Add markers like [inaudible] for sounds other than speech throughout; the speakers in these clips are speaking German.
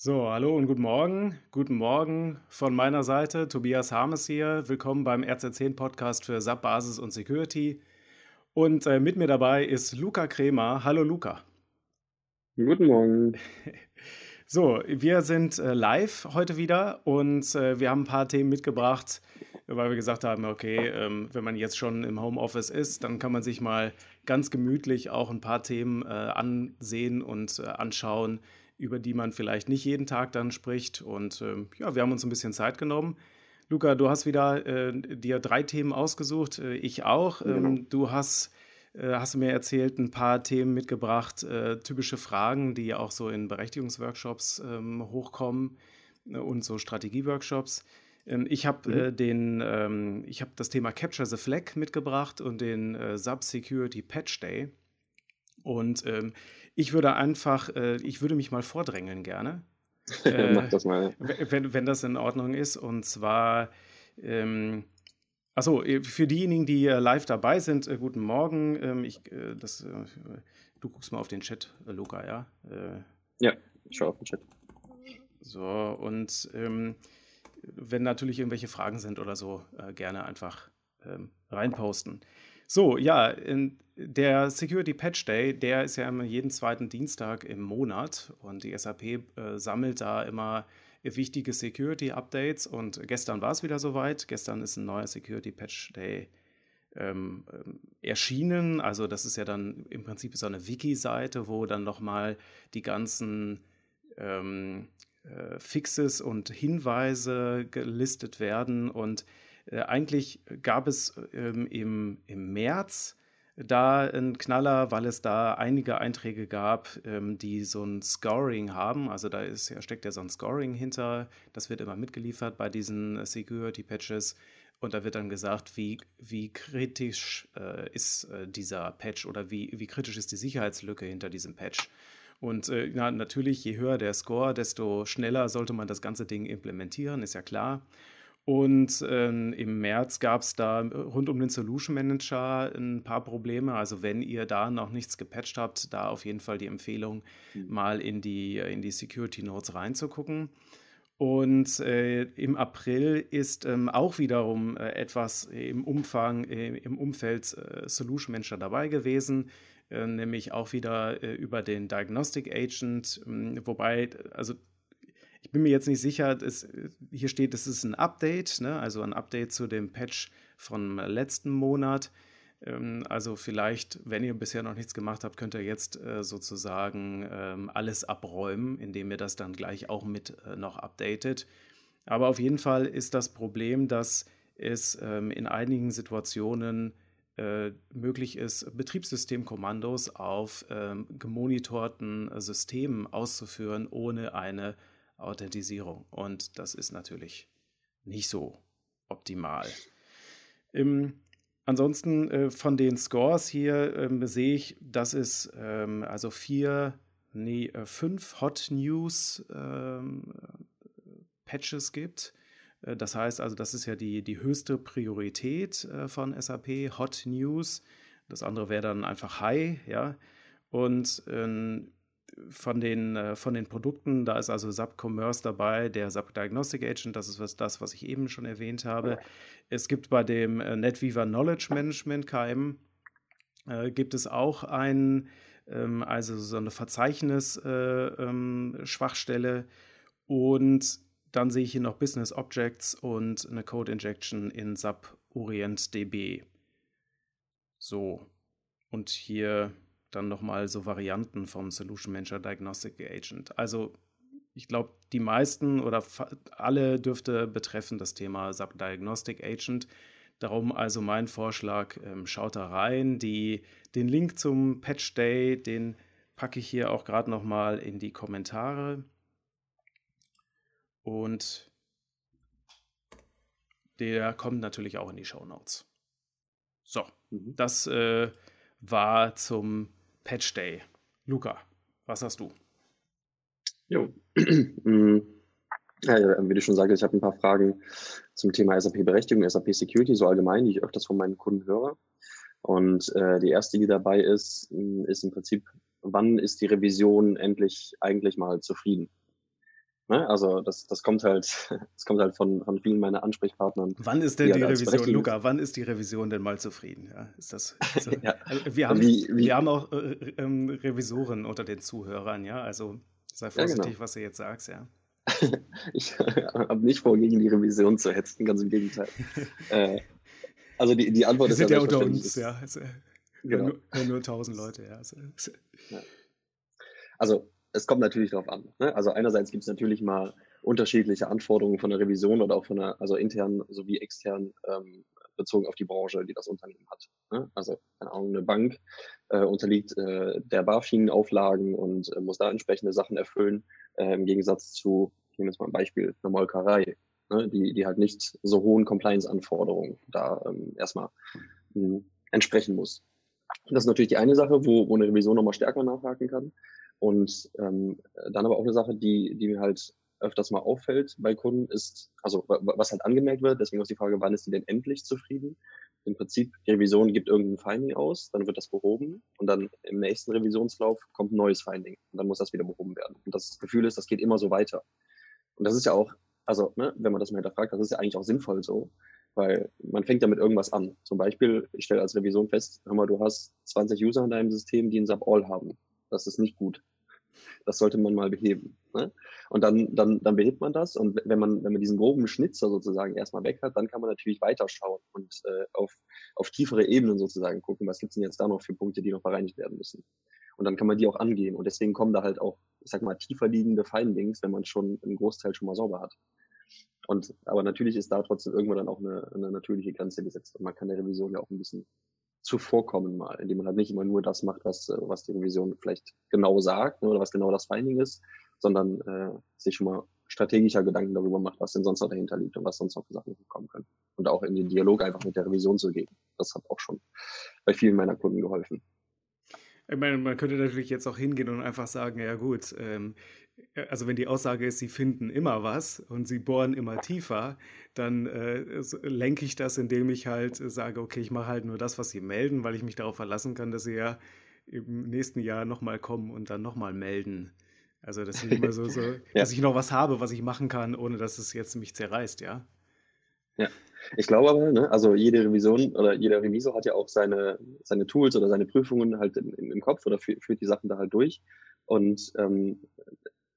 So, hallo und guten Morgen. Guten Morgen von meiner Seite. Tobias Harmes hier. Willkommen beim RZ10 Podcast für SAP Basis und Security. Und äh, mit mir dabei ist Luca Kremer. Hallo Luca. Guten Morgen. [laughs] So, wir sind äh, live heute wieder und äh, wir haben ein paar Themen mitgebracht, weil wir gesagt haben, okay, ähm, wenn man jetzt schon im Homeoffice ist, dann kann man sich mal ganz gemütlich auch ein paar Themen äh, ansehen und äh, anschauen, über die man vielleicht nicht jeden Tag dann spricht. Und ähm, ja, wir haben uns ein bisschen Zeit genommen. Luca, du hast wieder äh, dir drei Themen ausgesucht, äh, ich auch. Ähm, genau. du hast, äh, hast mir erzählt, ein paar Themen mitgebracht, äh, typische Fragen, die auch so in Berechtigungsworkshops ähm, hochkommen äh, und so Strategieworkshops. Ähm, ich habe mhm. Äh, den, ähm, ich habe das Thema Capture the Flag mitgebracht und den Sub Security Patch Day. Und ich würde einfach, äh, ich würde mich mal vordrängeln gerne. [laughs] Äh, Mach das mal. Wenn, wenn das in Ordnung ist. Und zwar, ähm, achso, äh, für diejenigen, die live dabei sind, äh, guten Morgen. Ähm, ich, äh, das, äh, du guckst mal auf den Chat, Luca, ja? ja, ich schaue auf den Chat. So, und ähm, wenn natürlich irgendwelche Fragen sind oder so, gerne einfach ähm, reinposten. So, ja, der Security Patch Day, der ist ja immer jeden zweiten Dienstag im Monat und die SAP äh, sammelt da immer wichtige Security Updates und gestern war es wieder soweit. Gestern ist ein neuer Security Patch Day ähm, ähm, erschienen. Also das ist ja dann im Prinzip so eine Wiki-Seite, wo dann nochmal die ganzen ähm, äh, Fixes und Hinweise gelistet werden und äh, eigentlich gab es ähm, im, im März da einen Knaller, weil es da einige Einträge gab, ähm, die so ein Scoring haben. Also da ist, ja, steckt ja so ein Scoring hinter. Das wird immer mitgeliefert bei diesen Security Patches. Und da wird dann gesagt, wie, wie kritisch äh, ist äh, dieser Patch oder wie, wie kritisch ist die Sicherheitslücke hinter diesem Patch. Und äh, na, natürlich, je höher der Score, desto schneller sollte man das ganze Ding implementieren, ist ja klar. Und ähm, im März gab es da rund um den Solution Manager ein paar Probleme. Also wenn ihr da noch nichts gepatcht habt, da auf jeden Fall die Empfehlung, mhm. mal in die, in die Security Notes reinzugucken. Und äh, im April ist ähm, auch wiederum äh, etwas im Umfang, äh, im Umfeld äh, Solution Manager dabei gewesen, äh, nämlich auch wieder äh, über den Diagnostic Agent, ähm, wobei, also ich bin mir jetzt nicht sicher, es, hier steht, es ist ein Update, ne? also ein Update zu dem Patch vom letzten Monat. Ähm, also vielleicht, wenn ihr bisher noch nichts gemacht habt, könnt ihr jetzt äh, sozusagen ähm, alles abräumen, indem ihr das dann gleich auch mit äh, noch updatet. Aber auf jeden Fall ist das Problem, dass es ähm, in einigen Situationen äh, möglich ist, Betriebssystemkommandos auf gemonitorten Systemen auszuführen, ohne eine Authentisierung. Und das ist natürlich nicht so optimal. Im, ansonsten äh, von den Scores hier ähm, sehe ich, dass es ähm, also vier, nee, äh, fünf Hot News ähm, Patches gibt. Äh, das heißt also, das ist ja die, die höchste Priorität äh, von SAP, Hot News. Das andere wäre dann einfach High, ja. Und ähm, von den, äh, von den Produkten, da ist also SAP Commerce dabei, der SAP Diagnostic Agent, das ist was, das, was ich eben schon erwähnt habe. Es gibt bei dem äh, NetWeaver Knowledge Management KM, äh, gibt es auch ein, ähm, also so eine Verzeichnis-Schwachstelle äh, ähm, und dann sehe ich hier noch Business Objects und eine Code Injection in SAP Orient DB. So, und hier dann nochmal so Varianten vom Solution Manager Diagnostic Agent. Also ich glaube, die meisten oder alle dürfte betreffen das Thema SAP Diagnostic Agent. Darum also mein Vorschlag, ähm, schaut da rein. Die, den Link zum Patch Day, den packe ich hier auch gerade nochmal in die Kommentare. Und der kommt natürlich auch in die Show Notes. So, mhm. das äh, war zum Patch Day. Luca, was hast du? Jo. [clears throat] Ja, wie du schon sagtest, ich habe ein paar Fragen zum Thema SAP-Berechtigung, SAP-Security, so allgemein, die ich öfters von meinen Kunden höre. Und äh, die erste, die dabei ist, ist im Prinzip, wann ist die Revision endlich eigentlich mal zufrieden? Ne? Also das, das kommt halt, [laughs] das kommt halt von, von vielen meiner Ansprechpartnern. Wann ist denn die, die Revision, Luca, wann ist die Revision denn mal zufrieden? Ja, ist das, so? [laughs] ja. also wir, haben, wie, wie, wir haben auch äh, ähm, Revisoren unter den Zuhörern, ja. Also sei vorsichtig, ja, genau. was du jetzt sagst, ja. [laughs] ich habe nicht vor, gegen die Revision zu hetzen, ganz im Gegenteil. äh, also die, die Antwort wir ist sind ja unter uns, ja. Also, genau. nur, nur 1000 Leute, ja. Also, ja. also es kommt natürlich darauf an. Ne? Also einerseits gibt es natürlich mal unterschiedliche Anforderungen von der Revision oder auch von der, also intern sowie extern ähm, bezogen auf die Branche, die das Unternehmen hat. Ne? Also keine Ahnung, eine Bank äh, unterliegt äh, der BaFin-Auflagen und äh, muss da entsprechende Sachen erfüllen, äh, im Gegensatz zu, ich nehme jetzt mal ein Beispiel, einer Molkerei, ne? die, die halt nicht so hohen Compliance-Anforderungen da ähm, erstmal mh, hm, entsprechen muss. Das ist natürlich die eine Sache, wo, wo eine Revision nochmal stärker nachhaken kann. Und ähm, dann aber auch eine Sache, die, die mir halt öfters mal auffällt bei Kunden, ist, also was halt angemerkt wird, deswegen ist die Frage, wann ist die denn endlich zufrieden? Im Prinzip, die Revision gibt irgendein Finding aus, dann wird das behoben und dann im nächsten Revisionslauf kommt ein neues Finding und dann muss das wieder behoben werden. Und das Gefühl ist, das geht immer so weiter. Und das ist ja auch, also ne, wenn man das mal hinterfragt, das ist ja eigentlich auch sinnvoll so, weil man fängt ja mit irgendwas an. Zum Beispiel, ich stelle als Revision fest, hör mal, du hast 20 User in deinem System, die ein Sub-All haben. Das ist nicht gut. Das sollte man mal beheben. Ne? Und dann, dann, dann behebt man das. Und wenn man, wenn man diesen groben Schnitzer sozusagen erstmal weg hat, dann kann man natürlich weiterschauen und äh, auf, auf tiefere Ebenen sozusagen gucken, was gibt's denn jetzt da noch für Punkte, die noch bereinigt werden müssen. Und dann kann man die auch angehen. Und deswegen kommen da halt auch, ich sag mal, tiefer liegende Findings, wenn man schon einen Großteil schon mal sauber hat. Und, aber natürlich ist da trotzdem irgendwann dann auch eine, eine natürliche Grenze gesetzt. Und man kann der Revision ja auch ein bisschen zuvorkommen mal, indem man halt nicht immer nur das macht, was, was die Revision vielleicht genau sagt ne, oder was genau das Finding ist, sondern äh, sich schon mal strategischer Gedanken darüber macht, was denn sonst noch dahinter liegt und was sonst noch für Sachen kommen können. Und auch in den Dialog einfach mit der Revision zu gehen. Das hat auch schon bei vielen meiner Kunden geholfen. Ich meine, man könnte natürlich jetzt auch hingehen und einfach sagen, ja gut, ähm, also wenn die Aussage ist, sie finden immer was und sie bohren immer tiefer, dann äh, lenke ich das, indem ich halt sage, okay, ich mache halt nur das, was sie melden, weil ich mich darauf verlassen kann, dass sie ja im nächsten Jahr nochmal kommen und dann nochmal melden. Also das ist immer so, so [laughs] ja. dass ich noch was habe, was ich machen kann, ohne dass es jetzt mich zerreißt, ja. Ja, ich glaube aber, ne, also jede Revision oder jeder Revisor hat ja auch seine, seine Tools oder seine Prüfungen halt im, im Kopf oder führt, die Sachen da halt durch. Und ähm,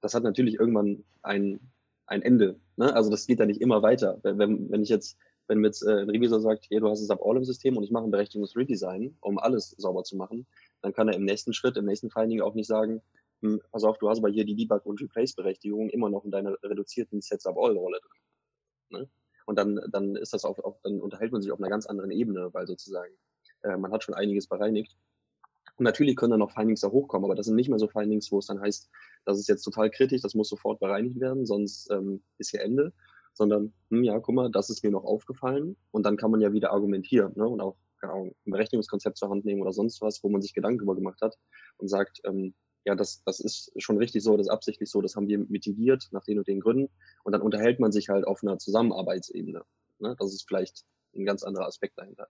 das hat natürlich irgendwann ein, ein Ende. Ne? Also das geht ja nicht immer weiter. Wenn, wenn ich jetzt, wenn mir jetzt äh, ein Revisor sagt, hey, du hast es ab all im System und ich mache ein berechtigtes Redesign, um alles sauber zu machen, dann kann er im nächsten Schritt, im nächsten Finding auch nicht sagen, hm, pass auf, du hast aber hier die Debug- und Replace-Berechtigung immer noch in deiner reduzierten Sets-Up-All-Rolle drin. Ne? Und dann, dann ist das auch, auch, dann unterhält man sich auf einer ganz anderen Ebene, weil sozusagen äh, man hat schon einiges bereinigt. Und natürlich können dann noch Findings da hochkommen, aber das sind nicht mehr so Findings, wo es dann heißt, das ist jetzt total kritisch, das muss sofort bereinigt werden, sonst ähm, ist hier Ende. Sondern, hm, ja, guck mal, das ist mir noch aufgefallen. Und dann kann man ja wieder argumentieren ne? und auch genau, ein Berechnungskonzept zur Hand nehmen oder sonst was, wo man sich Gedanken darüber gemacht hat und sagt, ähm, ja, das, das ist schon richtig so, das ist absichtlich so, das haben wir mitigiert nach den und den Gründen. Und dann unterhält man sich halt auf einer Zusammenarbeitsebene. Ne? Das ist vielleicht ein ganz anderer Aspekt dahinter.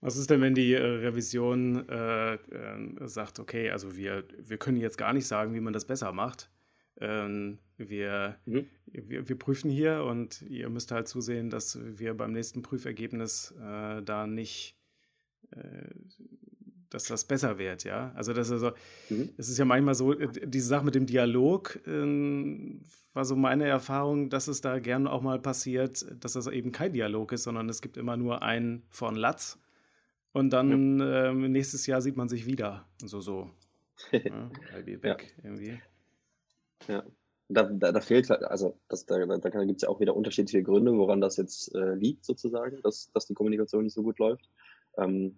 Was ist denn, wenn die äh, Revision äh, äh, sagt, okay, also wir, wir können jetzt gar nicht sagen, wie man das besser macht. Ähm, wir, mhm. wir, wir, prüfen hier und ihr müsst halt zusehen, dass wir beim nächsten Prüfergebnis äh, da nicht, äh, dass das besser wird, ja. Also das ist, also, mhm. es ist ja manchmal so, äh, diese Sache mit dem Dialog ähm, war so meine Erfahrung, dass es da gerne auch mal passiert, dass das eben kein Dialog ist, sondern es gibt immer nur einen von Latz und dann ja. ähm, nächstes Jahr sieht man sich wieder. So, so. [laughs] ja, I'll be back ja. irgendwie. Ja. Da, da, da fehlt halt, also das, da, da gibt es ja auch wieder unterschiedliche Gründe, woran das jetzt äh, liegt, sozusagen, dass, dass die Kommunikation nicht so gut läuft. Ähm,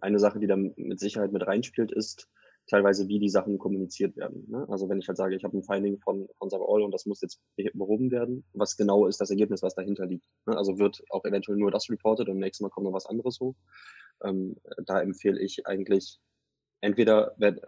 eine Sache, die da mit Sicherheit mit reinspielt, ist teilweise, wie die Sachen kommuniziert werden. Ne? Also wenn ich halt sage, ich habe ein Finding von, von All und das muss jetzt behoben werden, was genau ist das Ergebnis, was dahinter liegt. Ne? Also wird auch eventuell nur das reported und nächstes Mal kommt noch was anderes hoch. Ähm, da empfehle ich eigentlich entweder, wenn,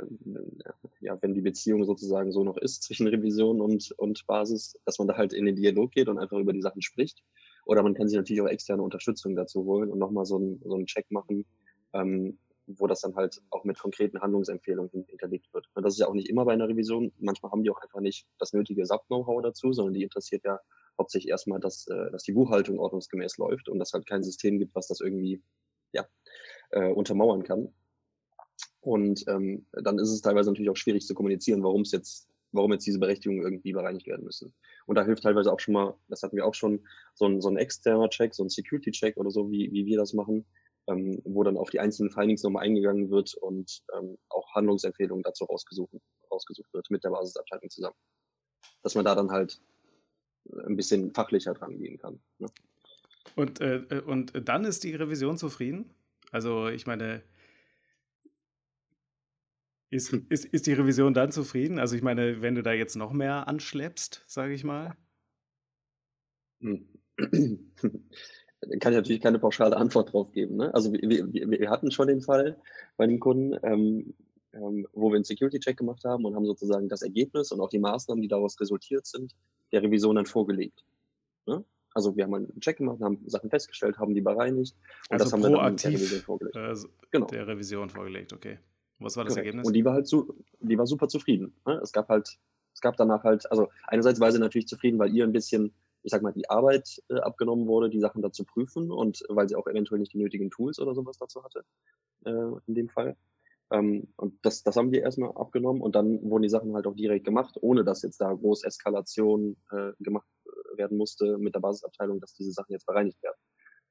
ja, wenn die Beziehung sozusagen so noch ist zwischen Revision und, und Basis, dass man da halt in den Dialog geht und einfach über die Sachen spricht. Oder man kann sich natürlich auch externe Unterstützung dazu holen und nochmal so einen, so einen Check machen, ähm, wo das dann halt auch mit konkreten Handlungsempfehlungen hinterlegt wird. Und das ist ja auch nicht immer bei einer Revision. Manchmal haben die auch einfach nicht das nötige SAP-Know-how dazu, sondern die interessiert ja hauptsächlich erstmal, dass, äh, dass die Buchhaltung ordnungsgemäß läuft und dass halt kein System gibt, was das irgendwie ja, äh, untermauern kann. Und ähm, dann ist es teilweise natürlich auch schwierig zu kommunizieren, warum es jetzt, warum jetzt diese Berechtigungen irgendwie bereinigt werden müssen. Und da hilft teilweise auch schon mal, das hatten wir auch schon, so ein, so ein externer Check, so ein Security-Check oder so, wie, wie wir das machen, ähm, wo dann auf die einzelnen Findings nochmal eingegangen wird und ähm, auch Handlungsempfehlungen dazu rausgesucht, rausgesucht wird mit der Basisabteilung zusammen. Dass man da dann halt ein bisschen fachlicher dran gehen kann. Ne? Und, äh, äh, und dann ist die Revision zufrieden? Also ich meine, ist, hm. ist, ist die Revision dann zufrieden? Also ich meine, wenn du da jetzt noch mehr anschleppst, sage ich mal? [clears throat] Kann ich natürlich keine pauschale Antwort drauf geben. Ne? Also wir, wir, wir hatten schon den Fall bei den Kunden, ähm, ähm, wo wir einen Security-Check gemacht haben und haben sozusagen das Ergebnis und auch die Maßnahmen, die daraus resultiert sind, der Revision dann vorgelegt. Ne? Also wir haben einen Check gemacht, haben Sachen festgestellt, haben die bereinigt und also das haben wir dann der Revision vorgelegt. Äh, genau. Der Revision vorgelegt, okay. Was war das Correct. Ergebnis? Und die war halt so, die war super zufrieden. Ne? Es gab halt, es gab danach halt, also einerseits war sie natürlich zufrieden, weil ihr ein bisschen, ich sag mal, die Arbeit äh, abgenommen wurde, die Sachen da zu prüfen und weil sie auch eventuell nicht die nötigen Tools oder sowas dazu hatte, äh, in dem Fall. Ähm, und das, das haben wir erstmal abgenommen und dann wurden die Sachen halt auch direkt gemacht, ohne dass jetzt da groß Eskalation äh, gemacht äh, werden musste mit der Basisabteilung, dass diese Sachen jetzt bereinigt werden.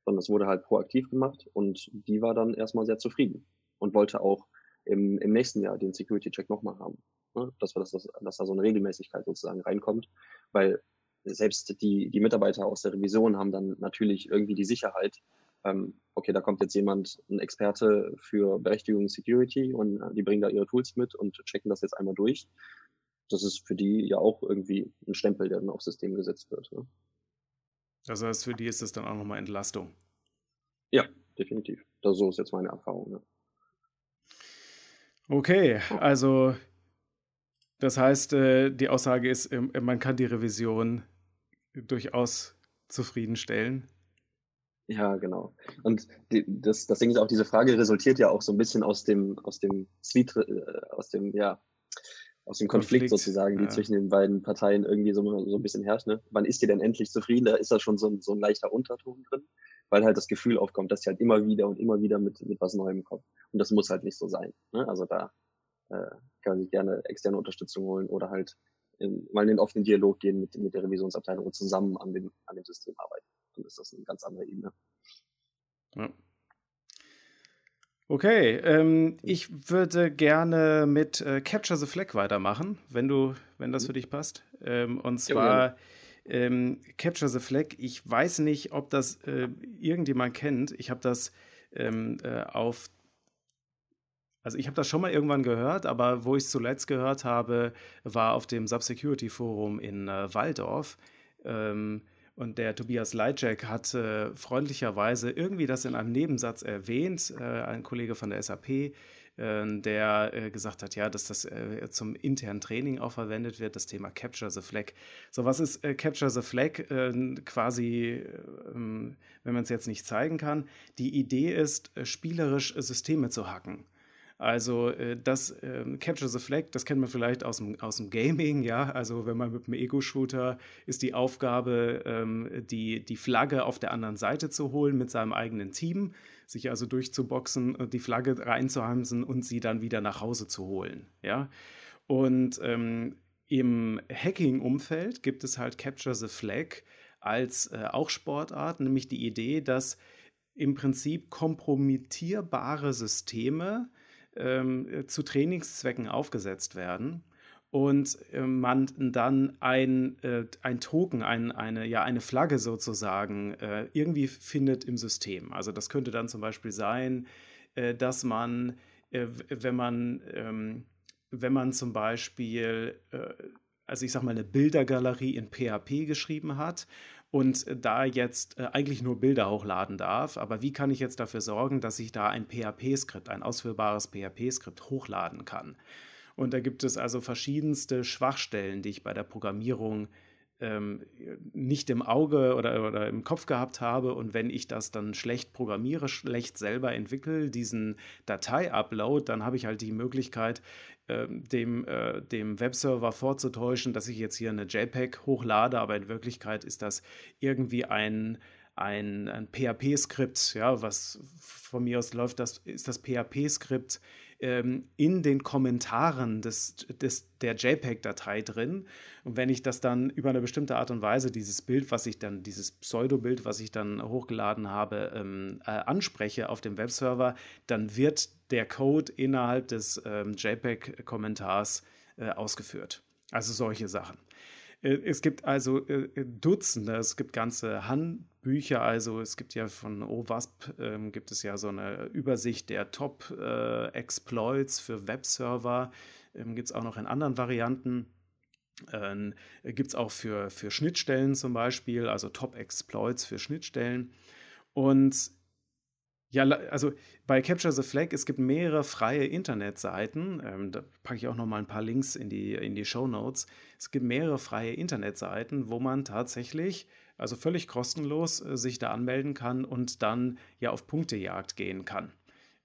Sondern es wurde halt proaktiv gemacht und die war dann erstmal sehr zufrieden und wollte auch im, im nächsten Jahr den Security-Check nochmal haben. Ne? Dass, wir das, dass da so eine Regelmäßigkeit sozusagen reinkommt, weil selbst die, die Mitarbeiter aus der Revision haben dann natürlich irgendwie die Sicherheit, ähm, okay, da kommt jetzt jemand, ein Experte für Berechtigung Security und äh, die bringen da ihre Tools mit und checken das jetzt einmal durch. Das ist für die ja auch irgendwie ein Stempel, der dann aufs System gesetzt wird. Ne? Das heißt, für die ist das dann auch nochmal Entlastung. Ja, definitiv. Das, so ist jetzt meine Erfahrung. Ne? Okay, also das heißt, äh, die Aussage ist, ähm, man kann die Revision durchaus zufriedenstellen. Ja, genau. Und die, das, das Ding ist auch, diese Frage resultiert ja auch so ein bisschen aus dem, aus dem Zwiet, äh, aus dem, ja, aus dem Konflikt, Konflikt sozusagen, die ja. zwischen den beiden Parteien irgendwie so, so ein bisschen herrscht. Ne? Wann ist die denn endlich zufrieden? Da ist da schon so ein, so ein leichter Unterton drin, weil halt das Gefühl aufkommt, dass sie halt immer wieder und immer wieder mit, mit was Neuem kommt. Und das muss halt nicht so sein. Ne? Also da äh, kann man sich gerne externe Unterstützung holen oder halt in, mal in den offenen Dialog gehen mit, mit der Revisionsabteilung und zusammen an dem, an dem System arbeiten dann ist das eine ganz andere Ebene. Ja. Okay, ähm, ich würde gerne mit äh, Capture the Flag weitermachen, wenn du, wenn das mhm. für dich passt. Ähm, und zwar ähm, Capture the Flag. Ich weiß nicht, ob das äh, irgendjemand kennt. Ich habe das ähm, äh, auf also ich habe das schon mal irgendwann gehört, aber wo ich es zuletzt gehört habe, war auf dem Subsecurity Forum in äh, Waldorf. Ähm, und der Tobias Leitschek hat äh, freundlicherweise irgendwie das in einem Nebensatz erwähnt, äh, ein Kollege von der SAP, äh, der äh, gesagt hat, ja, dass das äh, zum internen Training auch verwendet wird, das Thema Capture the Flag. So, was ist äh, Capture the Flag? quasi, ähm, wenn man es jetzt nicht zeigen kann, die Idee ist, spielerisch Systeme zu hacken. Also äh, das äh, Capture the Flag, das kennt man vielleicht aus dem, aus dem Gaming, ja. Also wenn man mit einem Ego-Shooter ist die Aufgabe, ähm, die, die Flagge auf der anderen Seite zu holen mit seinem eigenen Team, sich also durchzuboxen, die Flagge reinzuhamsen und sie dann wieder nach Hause zu holen, ja. Und ähm, im Hacking-Umfeld gibt es halt Capture the Flag als äh, auch Sportart, nämlich die Idee, dass im Prinzip kompromittierbare Systeme ähm, zu Trainingszwecken aufgesetzt werden und äh, man dann ein, äh, ein Token, ein, eine, ja, eine Flagge sozusagen äh, irgendwie findet im System. Also das könnte dann zum Beispiel sein, äh, dass man, äh, wenn man, ähm, wenn man zum Beispiel, äh, also ich sag mal, eine Bildergalerie in PHP geschrieben hat und da jetzt äh, eigentlich nur Bilder hochladen darf. Aber wie kann ich jetzt dafür sorgen, dass ich da ein PHP-Skript, ein ausführbares PHP-Skript hochladen kann? Und da gibt es also verschiedenste Schwachstellen, die ich bei der Programmierung ähm, nicht im Auge oder, oder im Kopf gehabt habe und wenn ich das dann schlecht programmiere, schlecht selber entwickle, diesen Datei-Upload, dann habe ich halt die Möglichkeit, äh, dem, äh, dem Webserver vorzutäuschen, dass ich jetzt hier eine JPEG hochlade, aber in Wirklichkeit ist das irgendwie ein ein, ein PHP-Skript, ja, was von mir aus läuft, das ist das PHP-Skript ähm, in den Kommentaren des, des, der JPEG-Datei drin. Und wenn ich das dann über eine bestimmte Art und Weise, dieses Bild, was ich dann, dieses Pseudo-Bild, was ich dann hochgeladen habe, ähm, äh, anspreche auf dem Webserver, dann wird der Code innerhalb des ähm, JPEG-Kommentars äh, ausgeführt. Also solche Sachen. Äh, es gibt also äh, Dutzende, es gibt ganze Handbücher, also es gibt ja von OWASP ähm, gibt es ja so eine Übersicht der Top-Exploits äh, für Webserver, ähm, gibt es auch noch in anderen Varianten. Ähm, gibt es auch für, für Schnittstellen zum Beispiel, also Top-Exploits für Schnittstellen. Und ja, also bei Capture the Flag, es gibt mehrere freie Internetseiten. Ähm, da packe ich auch noch mal ein paar Links in die, in die Show Notes. Es gibt mehrere freie Internetseiten, wo man tatsächlich, also völlig kostenlos, äh, sich da anmelden kann und dann ja auf Punktejagd gehen kann.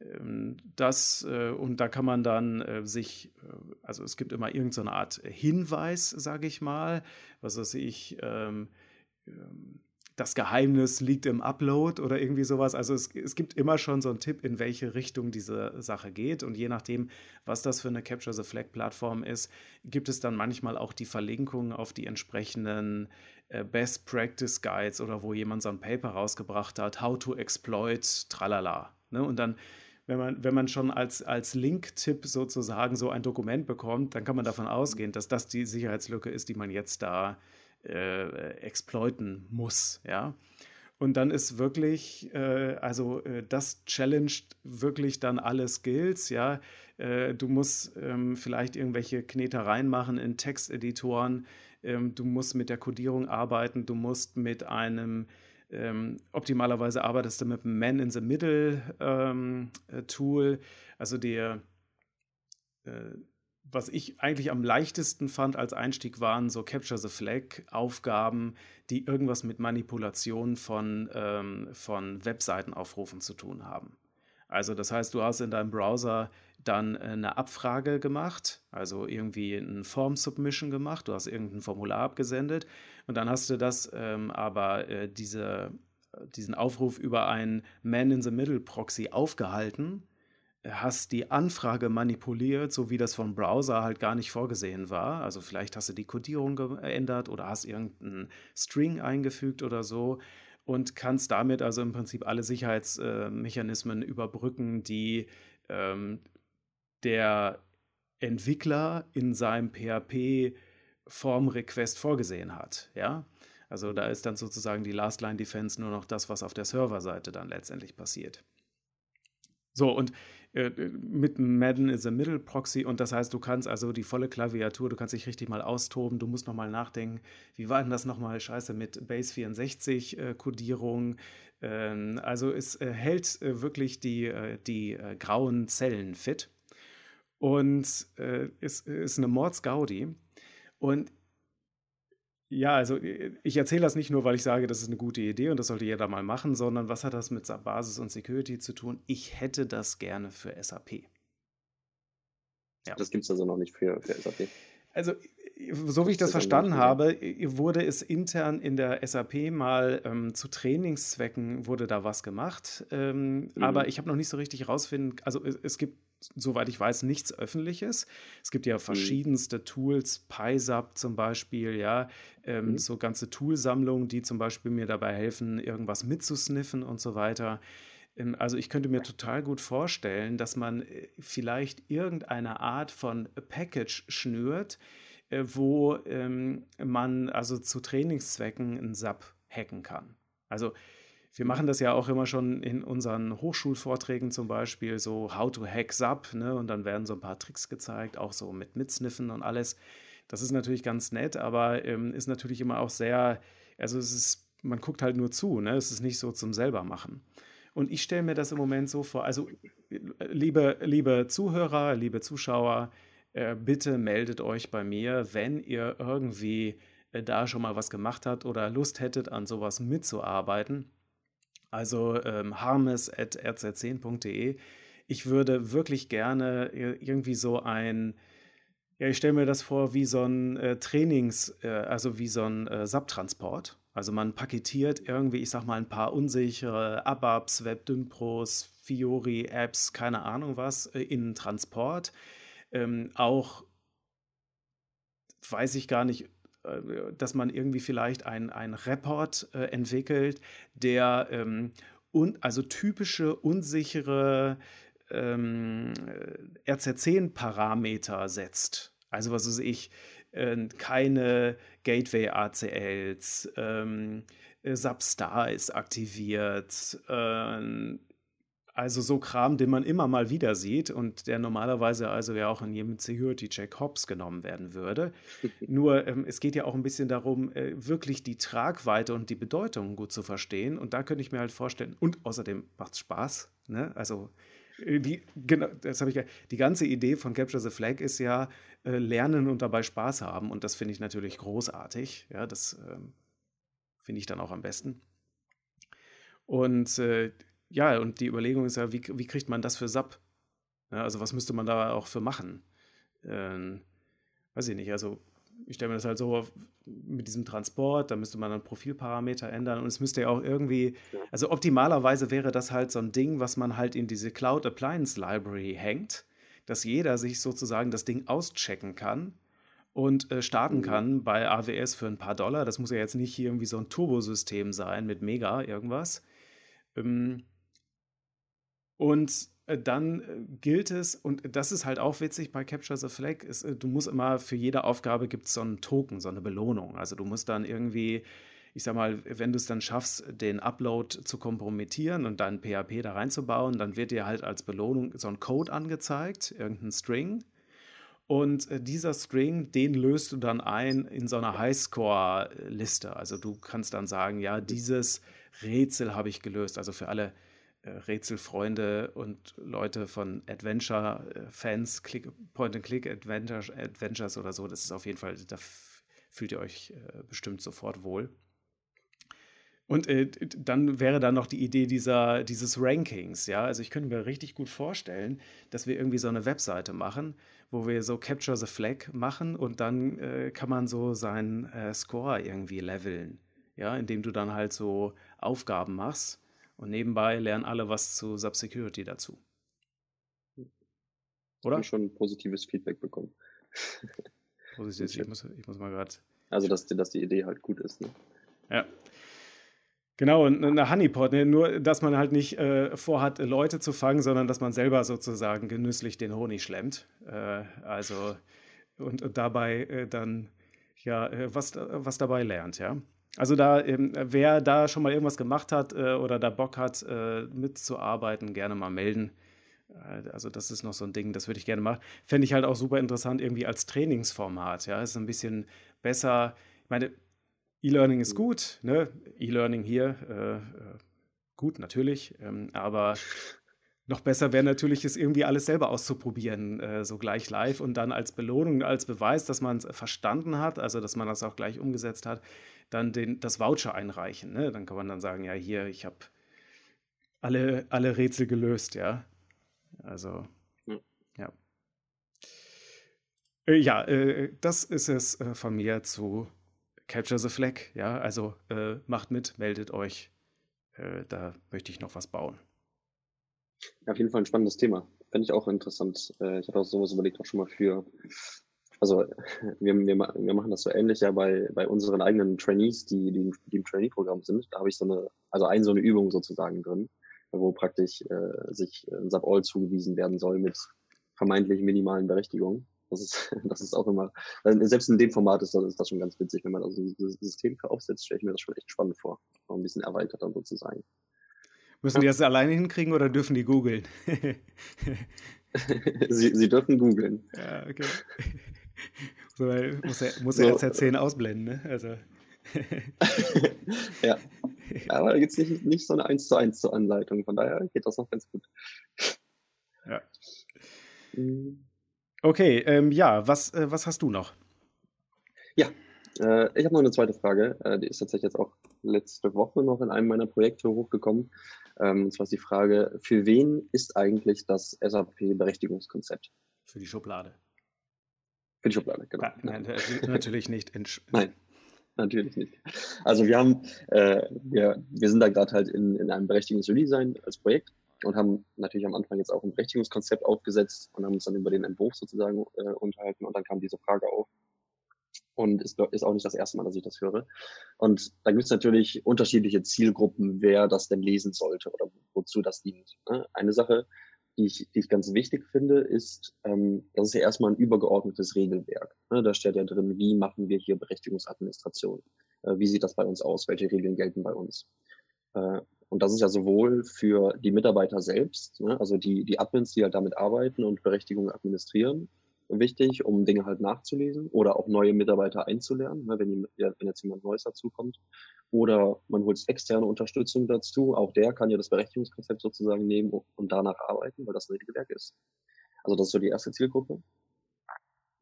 Ähm, das, äh, und da kann man dann äh, sich, äh, also es gibt immer irgendeine so Art Hinweis, sage ich mal, was weiß ich, ähm, ähm das Geheimnis liegt im Upload oder irgendwie sowas. Also es, es gibt immer schon so einen Tipp, in welche Richtung diese Sache geht. Und je nachdem, was das für eine Capture the Flag Plattform ist, gibt es dann manchmal auch die Verlinkung auf die entsprechenden äh, Best Practice Guides oder wo jemand so ein Paper rausgebracht hat, How to Exploit, tralala. Ne? Und dann wenn man, wenn man schon als, als Link-Tipp sozusagen so ein Dokument bekommt, dann kann man davon ausgehen, dass das die Sicherheitslücke ist, die man jetzt da äh, exploiten muss, ja. Und dann ist wirklich, äh, also äh, das challenged wirklich dann alle Skills, ja. Äh, du musst ähm, vielleicht irgendwelche Knetereien machen in Texteditoren, ähm, du musst mit der Codierung arbeiten, du musst mit einem, ähm, optimalerweise arbeitest du mit einem Man-in-the-Middle-Tool, ähm, äh, also der äh, was ich eigentlich am leichtesten fand als Einstieg waren so Capture the Flag Aufgaben, die irgendwas mit Manipulation von, ähm, von Webseitenaufrufen zu tun haben. Also das heißt, du hast in deinem Browser dann eine Abfrage gemacht, also irgendwie ein Form Submission gemacht, du hast irgendein Formular abgesendet und dann hast du das ähm, aber äh, diese, diesen Aufruf über einen Man-in-the-Middle-Proxy aufgehalten hast die Anfrage manipuliert, so wie das vom Browser halt gar nicht vorgesehen war. Also vielleicht hast du die Codierung geändert oder hast irgendeinen String eingefügt oder so und kannst damit also im Prinzip alle Sicherheitsmechanismen äh, überbrücken, die ähm, der Entwickler in seinem PHP Form Request vorgesehen hat, ja? Also da ist dann sozusagen die Last Line Defense nur noch das, was auf der Serverseite dann letztendlich passiert. So, und mit Madden is a Middle Proxy und das heißt, du kannst also die volle Klaviatur, du kannst dich richtig mal austoben, du musst nochmal nachdenken, wie war denn das nochmal, scheiße, mit Base 64 äh, Codierung. Ähm, also es äh, hält äh, wirklich die, äh, die äh, grauen Zellen fit und es ist eine Mordsgaudi. Und ja, also äh, ich erzähle das nicht nur, weil ich sage, das ist eine gute Idee und das sollte jeder mal machen, sondern was hat das mit Basis und Security zu tun? Ich hätte das gerne für SAP. Ja. Das gibt es also noch nicht für, für SAP. Also, so wie ich das, verstanden habe, wurde es intern in der SAP mal ähm, zu Trainingszwecken wurde da was gemacht. Ähm, mhm. Aber ich habe noch nicht so richtig herausfinden, also es, es, gibt, soweit ich weiß, nichts Öffentliches. Es gibt ja mhm. verschiedenste mhm. Tools, PySap zum Beispiel, ja, ähm, mhm. so ganze Toolsammlungen, die zum Beispiel mir dabei helfen, irgendwas mitzusniffen und so weiter. Also ich könnte mir total gut vorstellen, dass man äh, vielleicht irgendeine Art von Package schnürt, äh, wo ähm, man also zu Trainingszwecken ein SAP hacken kann. Also wir machen das ja auch immer schon in unseren Hochschulvorträgen zum Beispiel, so How to Hack SAP, ne? und dann werden so ein paar Tricks gezeigt, auch so mit Mitsniffen und alles. Das ist natürlich ganz nett, aber ähm, ist natürlich immer auch sehr, also es ist, man guckt halt nur zu, ne? es ist nicht so zum selber machen. Und ich stelle mir das im Moment so vor, also liebe, liebe Zuhörer, liebe Zuschauer, äh, bitte meldet euch bei mir, wenn ihr irgendwie äh, da schon mal was gemacht habt oder Lust hättet, an sowas mitzuarbeiten. Also ähm, harmes.rz10.de. Ich würde wirklich gerne irgendwie so ein, ja, ich stelle mir das vor wie so ein äh, Trainings, äh, also wie so ein äh, SAP-Transport. Also man paketiert irgendwie, ich sag mal, ein paar unsichere ABAPs, WebDynpros, Fiori-Apps, keine Ahnung was, äh, in Transport. Ähm, auch weiß ich gar nicht, äh, dass man irgendwie vielleicht ein, ein Report äh, entwickelt, der ähm, un, also typische unsichere ähm, RZ10-Parameter setzt. Also was weiß ich, äh, keine Gateway-ACLs, ähm, Substar ist aktiviert, äh, also so Kram, den man immer mal wieder sieht und der normalerweise also ja auch in jedem Security-Check Hops genommen werden würde. [laughs] Nur ähm, es geht ja auch ein bisschen darum, äh, wirklich die Tragweite und die Bedeutung gut zu verstehen. Und da könnte ich mir halt vorstellen, und außerdem macht es Spaß. Ne? Also äh, die, genau, das habe ich die ganze Idee von Capture the Flag ist ja äh, lernen und dabei Spaß haben. Und das finde ich natürlich großartig. Ja, das ähm, finde ich dann auch am besten. Und äh, ja, und die Überlegung ist ja, wie, wie kriegt man das für SAP? Ja, also was müsste man da auch für machen? Ähm, weiß ich nicht, also ich stelle mir das halt so mit diesem Transport, da müsste man dann Profilparameter ändern und es müsste ja auch irgendwie, also optimalerweise wäre das halt so ein Ding, was man halt in diese Cloud Appliance Library hängt, dass jeder sich sozusagen das Ding auschecken kann und äh, starten mhm. kann bei AWS für ein paar Dollar. Das muss ja jetzt nicht irgendwie so ein Turbosystem sein mit Mega irgendwas. Ähm, und dann äh, gilt es, und das ist halt auch witzig bei Capture the Flag, ist, äh, du musst immer für jede Aufgabe gibt es so einen Token, so eine Belohnung. Also du musst dann irgendwie, ich sag mal, wenn du es dann schaffst, den Upload zu kompromittieren und dein PHP da reinzubauen, dann wird dir halt als Belohnung so ein Code angezeigt, irgendein String. Und dieser String, den löst du dann ein in so einer Highscore-Liste. Also du kannst dann sagen, ja, dieses Rätsel habe ich gelöst. Also für alle äh, Rätselfreunde und Leute von Adventure-Fans, Point-and-Click-Adventures Adventures oder so, das ist auf jeden Fall, da fühlt ihr euch äh, bestimmt sofort wohl. Und äh, dann wäre dann noch die Idee dieser, dieses Rankings, ja. Also ich könnte mir richtig gut vorstellen, dass wir irgendwie so eine Webseite machen, wo wir so Capture the Flag machen und dann äh, kann man so seinen äh, Score irgendwie leveln, ja, indem du dann halt so Aufgaben machst und nebenbei lernen alle was zu Subsecurity dazu. Oder? Ich schon positives Feedback bekommen. [laughs] Positives, ich muss, ich muss mal gerade. Also, dass, dass die Idee halt gut ist. Ne? Ja. Genau, und eine Honeypot, ne? nur dass man halt nicht äh, vorhat, Leute zu fangen, sondern dass man selber sozusagen genüsslich den Honig schlemmt. Äh, also, und, und dabei äh, dann ja äh, was, was dabei lernt, ja. Also da, ähm, wer da schon mal irgendwas gemacht hat äh, oder da Bock hat, äh, mitzuarbeiten, gerne mal melden. Äh, also das ist noch so ein Ding, das würde ich gerne machen. Fände ich halt auch super interessant irgendwie als Trainingsformat. Ja, ist ein bisschen besser. Ich meine, E-Learning ist gut, ne? E-Learning hier, äh, äh, gut natürlich, ähm, aber noch besser wäre natürlich, es irgendwie alles selber auszuprobieren, äh, so gleich live und dann als Belohnung, als Beweis, dass man es verstanden hat, also dass man das auch gleich umgesetzt hat, dann den, das Voucher einreichen. Ne? Dann kann man dann sagen, ja, hier, ich habe alle, alle Rätsel gelöst, ja. Also, hm. ja. Äh, ja, äh, das ist es äh, von mir zu Capture the Flag, ja. Also äh, macht mit, meldet euch. Äh, da möchte ich noch was bauen. Ja, auf jeden Fall ein spannendes Thema. Fände ich auch interessant. Äh, ich hatte auch sowas überlegt, auch schon mal für also wir, wir, wir machen das so ähnlich ja bei, bei unseren eigenen Trainees, die, die, die im Trainee-Programm sind. Da habe ich so eine, also ein so eine Übung sozusagen drin, wo praktisch äh, sich ein Sub-All zugewiesen werden soll mit vermeintlich minimalen Berechtigungen. Das ist, [laughs] das ist auch immer, also selbst in dem Format ist das, ist das schon ganz witzig, wenn man also dieses System aufsetzt, stelle ich mir das schon echt spannend vor. Noch ein bisschen erweitert dann sozusagen. Müssen die das alleine hinkriegen oder dürfen die googeln? [laughs] [laughs] sie, sie dürfen googeln. Ja, okay. So, muss er, muss er so. RZ10 ausblenden, ne? Also. [laughs] ja. Aber da gibt es nicht, nicht so eine 1 zu 1 zur Anleitung, von daher geht das noch ganz gut. Ja. Mhm. Okay, ähm, ja, was, äh, was hast du noch? Ja, Äh, ich habe noch eine zweite Frage. Äh, die ist tatsächlich jetzt auch letzte Woche noch in einem meiner Projekte hochgekommen. Ähm, und zwar ist die Frage, für wen ist eigentlich das SAP-Berechtigungskonzept? Für die Schublade. Die Schublade, genau. Nein, nein natürlich [laughs] nicht. nein, natürlich nicht. Also wir haben, äh, wir, wir sind da gerade halt in, in einem Berechtigungsredesign als Projekt und haben natürlich am Anfang jetzt auch ein Berechtigungskonzept aufgesetzt und haben uns dann über den Entwurf sozusagen äh, unterhalten und dann kam diese Frage auf. Und ist, ist auch nicht das erste Mal, dass ich das höre. Und da gibt es natürlich unterschiedliche Zielgruppen, wer das denn lesen sollte oder wozu das dient. Ne? Eine Sache, die ich, die ich ganz wichtig finde, ist, ähm, das ist ja erstmal ein übergeordnetes Regelwerk. Ne? Da steht ja drin, wie machen wir hier Berechtigungsadministration? Äh, wie sieht das bei uns aus? Welche Regeln gelten bei uns? Äh, und das ist ja sowohl für die Mitarbeiter selbst, ne, also die, die Admins, die halt damit arbeiten und Berechtigungen administrieren, wichtig, um Dinge halt nachzulesen oder auch neue Mitarbeiter einzulernen, ne, wenn, die, wenn jetzt jemand Neues dazukommt. Oder man holt externe Unterstützung dazu. Auch der kann ja das Berechtigungskonzept sozusagen nehmen und danach arbeiten, weil das ein Regelwerk ist. Also das ist so die erste Zielgruppe.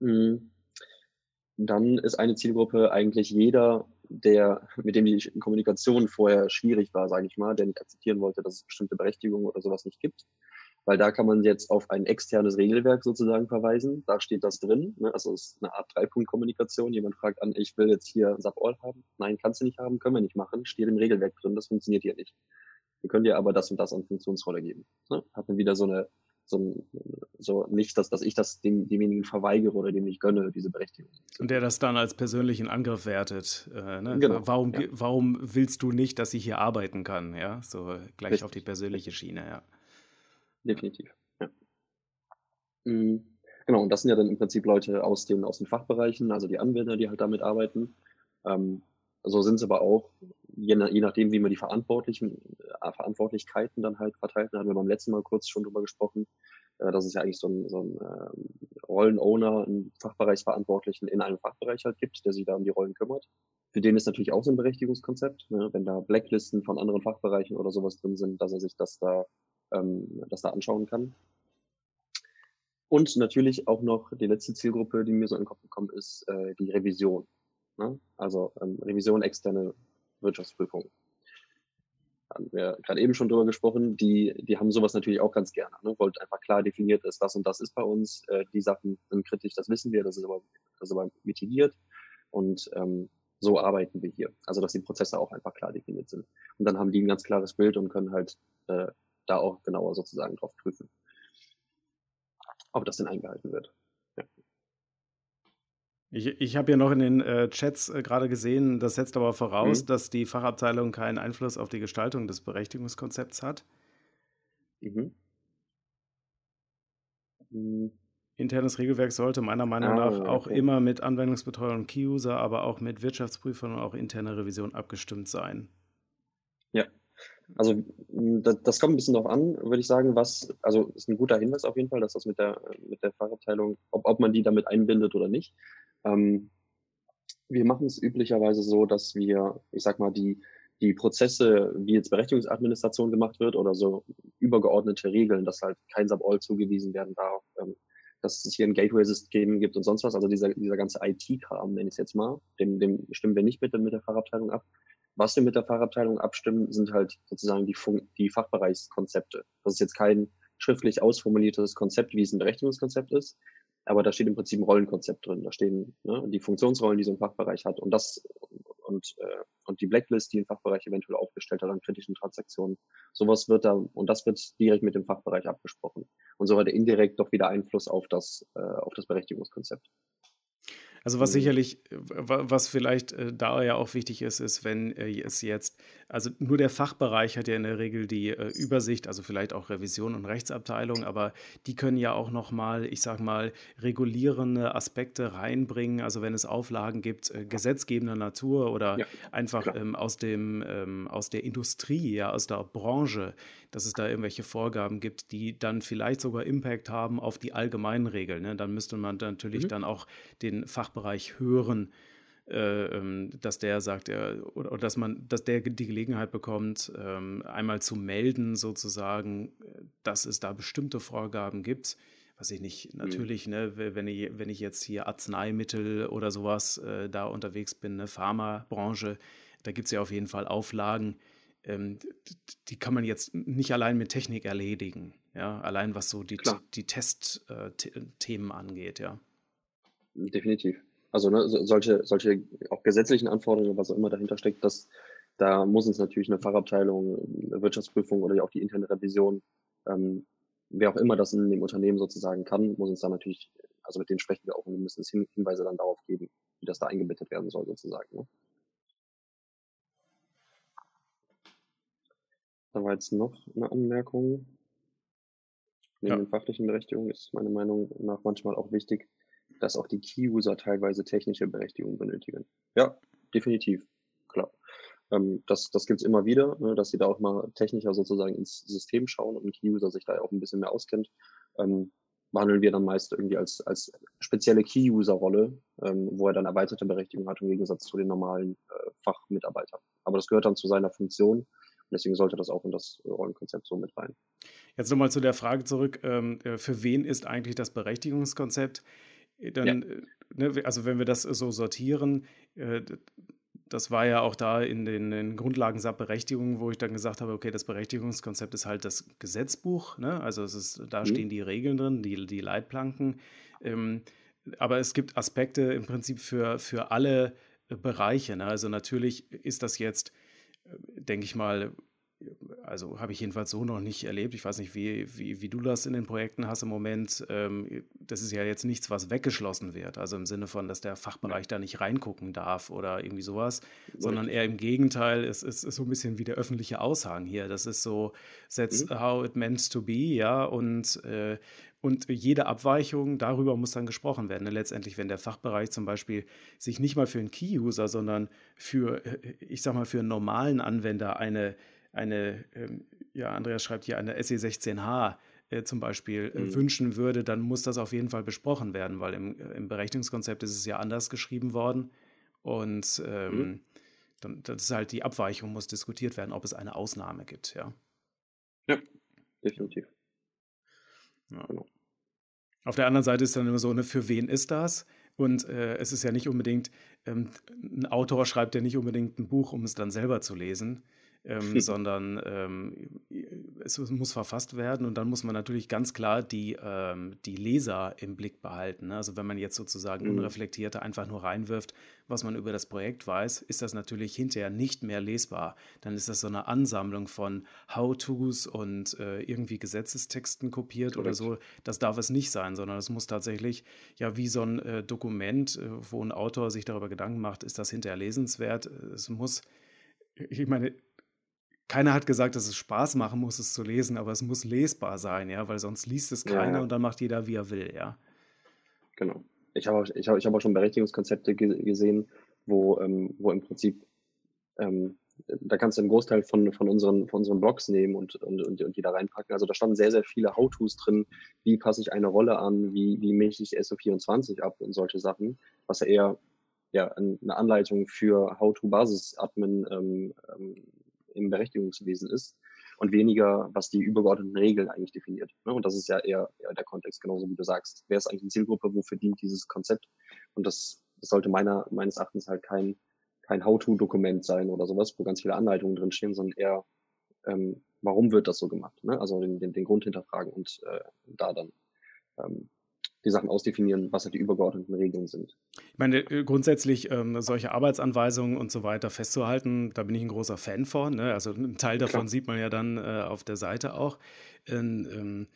Hm. Dann ist eine Zielgruppe eigentlich jeder, der, mit dem die Kommunikation vorher schwierig war, sage ich mal, der nicht akzeptieren wollte, dass es bestimmte Berechtigungen oder sowas nicht gibt. Weil da kann man jetzt auf ein externes Regelwerk sozusagen verweisen. Da steht das drin. Ne? Also es ist eine Art Dreipunkt-Kommunikation. Jemand fragt an, ich will jetzt hier SAP-All haben. Nein, kannst du nicht haben, können wir nicht machen. Steht im Regelwerk drin, das funktioniert hier nicht. Wir können dir aber das und das an Funktionsrolle geben. Ne? Hat dann wieder so eine so, so nicht, dass, dass ich das dem, demjenigen verweigere oder dem nicht gönne, diese Berechtigung. Und der das dann als persönlichen Angriff wertet. Äh, ne? genau, warum, ja. warum willst du nicht, dass ich hier arbeiten kann? Ja, so gleich Richtig. auf die persönliche Schiene, ja. Definitiv, ja. Mhm. Genau, und das sind ja dann im Prinzip Leute aus den, aus den Fachbereichen, also die Anwender, die halt damit arbeiten. Ähm, so sind es aber auch, je, je, nachdem, wie man die Verantwortlichen, äh, Verantwortlichkeiten dann halt verteilt, da haben wir beim letzten Mal kurz schon drüber gesprochen, äh, dass es ja eigentlich so ein, so ein äh, Rollenowner, einen Fachbereichsverantwortlichen in einem Fachbereich halt gibt, der sich da um die Rollen kümmert. Für den ist natürlich auch so ein Berechtigungskonzept, ne? wenn da Blacklisten von anderen Fachbereichen oder sowas drin sind, dass er sich das da, ähm, das da anschauen kann. Und natürlich auch noch die letzte Zielgruppe, die mir so in den Kopf gekommen ist, äh, die Revision. Ne? Also ähm, Revision, externe Wirtschaftsprüfung. Haben wir gerade eben schon drüber gesprochen, die, die haben sowas natürlich auch ganz gerne. Ne? Wollt einfach klar definiert ist, das und das ist bei uns, äh, die Sachen sind kritisch, das wissen wir, das ist aber, das ist aber mitigiert. Und ähm, so arbeiten wir hier. Also dass die Prozesse auch einfach klar definiert sind. Und dann haben die ein ganz klares Bild und können halt äh, da auch genauer sozusagen drauf prüfen, ob das denn eingehalten wird. Ich, ich habe ja noch in den äh, Chats äh, gerade gesehen, das setzt aber voraus, mhm. dass die Fachabteilung keinen Einfluss auf die Gestaltung des Berechtigungskonzepts hat. Mhm. Mhm. Internes Regelwerk sollte meiner Meinung ah, nach auch okay. immer mit Anwendungsbetreuern und Key-User, aber auch mit Wirtschaftsprüfern und auch interne Revision abgestimmt sein. Ja, also das, kommt ein bisschen darauf an, würde ich sagen, was, also ist ein guter Hinweis auf jeden Fall, dass das mit der, mit der Fachabteilung, ob, ob man die damit einbindet oder nicht. Ähm, wir machen es üblicherweise so, dass wir, ich sag mal, die, die Prozesse, wie jetzt Berechtigungsadministration gemacht wird oder so übergeordnete Regeln, dass halt kein Sub-All zugewiesen werden darf, ähm, dass es hier ein Gateway-System gibt und sonst was, also dieser, dieser ganze IT-Kram, nenne ich es jetzt mal, dem, dem stimmen wir nicht mit, mit der Fachabteilung ab. Was wir mit der Fachabteilung abstimmen, sind halt sozusagen die, Fun die Fachbereichskonzepte. Das ist jetzt kein schriftlich ausformuliertes Konzept, wie es ein Berechtigungskonzept ist, aber da steht im Prinzip ein Rollenkonzept drin. Da stehen ne, die Funktionsrollen, die so ein Fachbereich hat und das und, äh, und die Blacklist, die ein Fachbereich eventuell aufgestellt hat an kritischen Transaktionen. Sowas wird da und das wird direkt mit dem Fachbereich abgesprochen. Und so hat er indirekt doch wieder Einfluss auf das, äh, auf das Berechtigungskonzept. Also was mhm. sicherlich, was vielleicht äh, da ja auch wichtig ist, ist, wenn äh, es jetzt, also nur der Fachbereich hat ja in der Regel die äh, Übersicht, also vielleicht auch Revision und Rechtsabteilung, aber die können ja auch nochmal, ich sag mal, regulierende Aspekte reinbringen. Also wenn es Auflagen gibt, gesetzgebender Natur oder ja, einfach ähm, aus dem, ähm, aus der Industrie, ja, aus der Branche, dass es da irgendwelche Vorgaben gibt, die dann vielleicht sogar Impact haben auf die allgemeinen Regeln. Ne? Dann müsste man natürlich mhm. dann auch den Fachbereich hören, äh, ähm, dass der sagt, er, oder, oder, dass man, dass der die Gelegenheit bekommt, ähm, einmal zu melden, sozusagen, dass es da bestimmte Vorgaben gibt, weiß ich nicht, mhm. natürlich, mhm. ne, wenn ich, wenn ich jetzt hier Arzneimittel oder sowas äh, da unterwegs bin, eine Pharmabranche, da gibt es ja auf jeden Fall Auflagen, ähm, die kann man jetzt nicht allein mit Technik erledigen, ja, allein was so die, die Testthemen äh, angeht, ja. Definitiv. Also ne, solche, solche auch gesetzlichen Anforderungen, was auch immer dahinter steckt, das, da muss uns natürlich eine Fachabteilung, eine Wirtschaftsprüfung oder auch die interne Revision ähm, wer auch immer das in dem Unternehmen sozusagen kann, muss uns dann natürlich, also mit denen sprechen wir auch und wir müssen uns Hinweise dann darauf geben, wie das da eingebettet werden soll sozusagen. Ne? Da war jetzt noch eine Anmerkung. Neben ja. den fachlichen Berechtigungen ist meiner Meinung nach manchmal auch wichtig, dass auch die Key-User teilweise technische Berechtigungen benötigen. Ja, definitiv, klar. Ähm, das das gibt es immer wieder, ne, dass sie da auch mal technischer sozusagen ins System schauen und ein Key-User sich da auch ein bisschen mehr auskennt. Ähm, behandeln wir dann meist irgendwie als, als spezielle Key-User-Rolle, ähm, wo er dann erweiterte Berechtigung hat im Gegensatz zu den normalen äh, Fachmitarbeitern. Aber das gehört dann zu seiner Funktion. Deswegen sollte das auch in das Rollenkonzept so mit rein. Jetzt nochmal zu der Frage zurück, ähm, äh, für wen ist eigentlich das Berechtigungskonzept? Dann, ja. Äh, ne, also wenn wir das so sortieren, äh, das war ja auch da in den, in Grundlagen Berechtigungen, wo ich dann gesagt habe, okay, das Berechtigungskonzept ist halt das Gesetzbuch, ne? also es ist, da mhm. stehen die Regeln drin, die, die Leitplanken. Ähm, aber es gibt Aspekte im Prinzip für, für alle Bereiche. Ne? Also natürlich ist das jetzt, äh, denke ich mal, also habe ich jedenfalls so noch nicht erlebt. Ich weiß nicht, wie, wie, wie du das in den Projekten hast im Moment. Ähm, das ist ja jetzt nichts, was weggeschlossen wird. Also im Sinne von, dass der Fachbereich da nicht reingucken darf oder irgendwie sowas, sondern eher im Gegenteil, es, es ist so ein bisschen wie der öffentliche Aushang hier. Das ist so, that's mhm. how it meant to be, ja, und äh, und jede Abweichung, darüber muss dann gesprochen werden. Ne? Letztendlich, wenn der Fachbereich zum Beispiel sich nicht mal für einen Key-User, sondern für, äh, ich sag mal, für einen normalen Anwender eine eine, ähm, ja, Andreas schreibt hier, eine SE16H äh, zum Beispiel äh, mhm. wünschen würde, dann muss das auf jeden Fall besprochen werden, weil im, äh, im Berechnungskonzept ist es ja anders geschrieben worden. Und ähm, mhm. dann, das ist halt die Abweichung, muss diskutiert werden, ob es eine Ausnahme gibt, ja. Ja, definitiv. Ja. Genau. Auf der anderen Seite ist dann immer so, ne, für wen ist das? Und äh, es ist ja nicht unbedingt, ähm, ein Autor schreibt ja nicht unbedingt ein Buch, um es dann selber zu lesen, [laughs] ähm, sondern ähm, es muss verfasst werden und dann muss man natürlich ganz klar die, ähm, die Leser im Blick behalten. Ne? Also wenn man jetzt sozusagen mhm. unreflektierte einfach nur reinwirft, was man über das Projekt weiß, ist das natürlich hinterher nicht mehr lesbar. Dann ist das so eine Ansammlung von How-Tos und äh, irgendwie Gesetzestexten kopiert Correct. oder so. Das darf es nicht sein, sondern es muss tatsächlich ja wie so ein äh, Dokument, äh, wo ein Autor sich darüber Gedanken macht, ist das hinterher lesenswert. Es muss ich meine, keiner hat gesagt, dass es Spaß machen muss, es zu lesen, aber es muss lesbar sein, ja, weil sonst liest es keiner ja. und dann macht jeder, wie er will, ja. Genau. Ich habe ich hab, ich hab auch schon Berechtigungskonzepte gesehen, wo, ähm, wo im Prinzip, ähm, da kannst du einen Großteil von, von, unseren, von unseren Blogs nehmen und, und, und, und die da reinpacken. Also da standen sehr, sehr viele How-Tos drin, wie passe ich eine Rolle an, wie, wie mische ich SO24 ab und solche Sachen, was ja eher ja, eine Anleitung für How-to-Basis-Admin ähm, ähm, im Berechtigungswesen ist und weniger, was die übergeordneten Regeln eigentlich definiert. Ne? Und das ist ja eher, eher der Kontext, genauso wie du sagst. Wer ist eigentlich eine Zielgruppe, wofür dient dieses Konzept? Und das, das sollte meiner, meines Erachtens halt kein, kein How-to-Dokument sein oder sowas, wo ganz viele Anleitungen drinstehen, sondern eher, ähm, warum wird das so gemacht? Ne? Also den, den, den Grund hinterfragen und äh, da dann ähm, die Sachen ausdefinieren, was halt die übergeordneten Regeln sind. Ich meine, äh, grundsätzlich ähm, solche Arbeitsanweisungen und so weiter festzuhalten, da bin ich ein großer Fan von. Ne? Also ein Teil davon Klar. sieht man ja dann äh, auf der Seite auch. Ähm, ähm,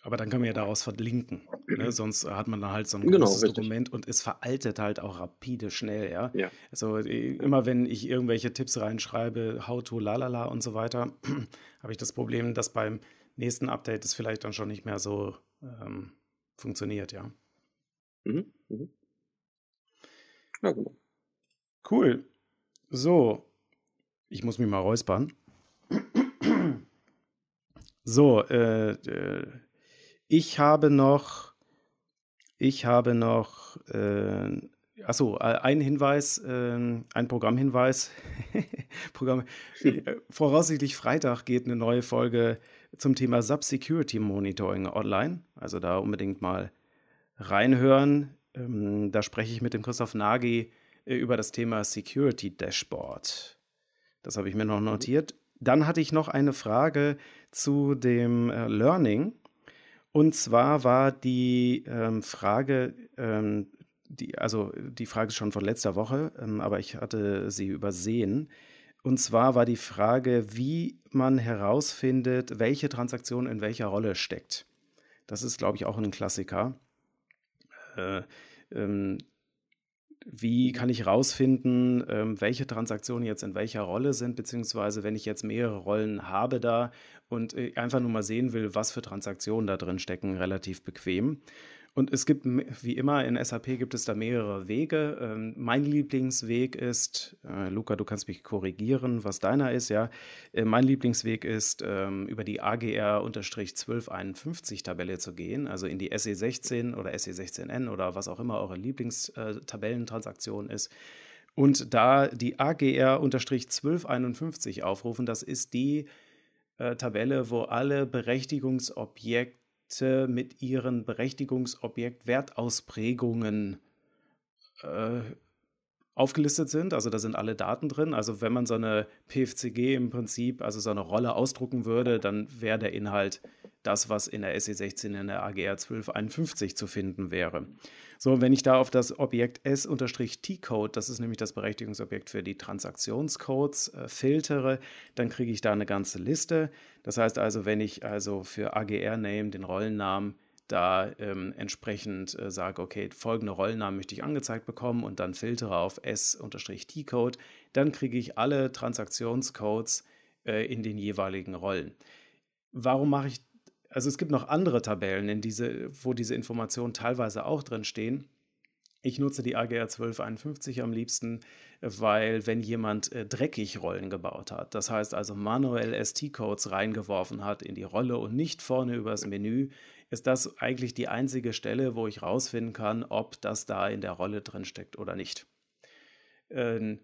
aber dann kann man ja daraus verlinken. Ne? Sonst hat man dann halt so ein genau, großes richtig. Dokument und es veraltet halt auch rapide schnell, ja. ja. Also äh, immer wenn ich irgendwelche Tipps reinschreibe, how to, lalala und so weiter, [clears throat] habe ich das Problem, dass beim nächsten Update es vielleicht dann schon nicht mehr so ähm, funktioniert, ja. Mhm. Mhm. Ja, genau. Cool. So, ich muss mich mal räuspern. So, äh, äh, ich habe noch, ich habe noch, äh, achso, ein Hinweis, äh, ein Programmhinweis. [laughs] Programm, äh, voraussichtlich Freitag geht eine neue Folge zum Thema Sub-Security Monitoring online. Also da unbedingt mal reinhören. Ähm, da spreche ich mit dem Christoph Nagy äh, über das Thema Security Dashboard. Das habe ich mir noch notiert. Dann hatte ich noch eine Frage zu dem äh, Learning. Und zwar war die ähm, Frage, ähm, die, also die Frage ist schon von letzter Woche, ähm, aber ich hatte sie übersehen. Und zwar war die Frage, wie man herausfindet, welche Transaktion in welcher Rolle steckt. Das ist, glaube ich, auch ein Klassiker. Äh, ähm, wie kann ich herausfinden, ähm, welche Transaktionen jetzt in welcher Rolle sind, beziehungsweise wenn ich jetzt mehrere Rollen habe da und äh, einfach nur mal sehen will, was für Transaktionen da drin stecken, relativ bequem. Und es gibt, wie immer in SAP gibt es da mehrere Wege. Ähm, mein Lieblingsweg ist, äh, Luca, du kannst mich korrigieren, was deiner ist, ja. Äh, mein Lieblingsweg ist, ähm, über die AGR-1251 Tabelle zu gehen, also in die SE16 oder SE16N oder was auch immer eure Lieblingstabellentransaktion ist. Und da die AGR-1251 aufrufen, das ist die äh, Tabelle, wo alle Berechtigungsobjekte Objekte mit ihren Berechtigungsobjekt-Wertausprägungen äh, aufgelistet sind. Also da sind alle Daten drin. Also wenn man so eine PFCG im Prinzip, also so eine Rolle ausdrucken würde, dann wäre der Inhalt das, was in der SE16 in der AGR 1251 zu finden wäre. So, wenn ich da auf das Objekt S-T-Code, das ist nämlich das Berechtigungsobjekt für die Transaktionscodes, äh, filtere, dann kriege ich da eine ganze Liste. Das heißt also, wenn ich also für AGR-Name den Rollennamen da ähm, entsprechend äh, sage, okay, folgende Rollennamen möchte ich angezeigt bekommen und dann filtere auf S-T-Code, dann kriege ich alle Transaktionscodes äh, in den jeweiligen Rollen. Warum mache ich also es gibt noch andere Tabellen, in diese, wo diese Informationen teilweise auch drin stehen. Ich nutze die AGR 1251 am liebsten, weil wenn jemand äh, dreckig Rollen gebaut hat, das heißt also manuell ST-Codes reingeworfen hat in die Rolle und nicht vorne übers Menü, ist das eigentlich die einzige Stelle, wo ich rausfinden kann, ob das da in der Rolle drin steckt oder nicht. Ähm,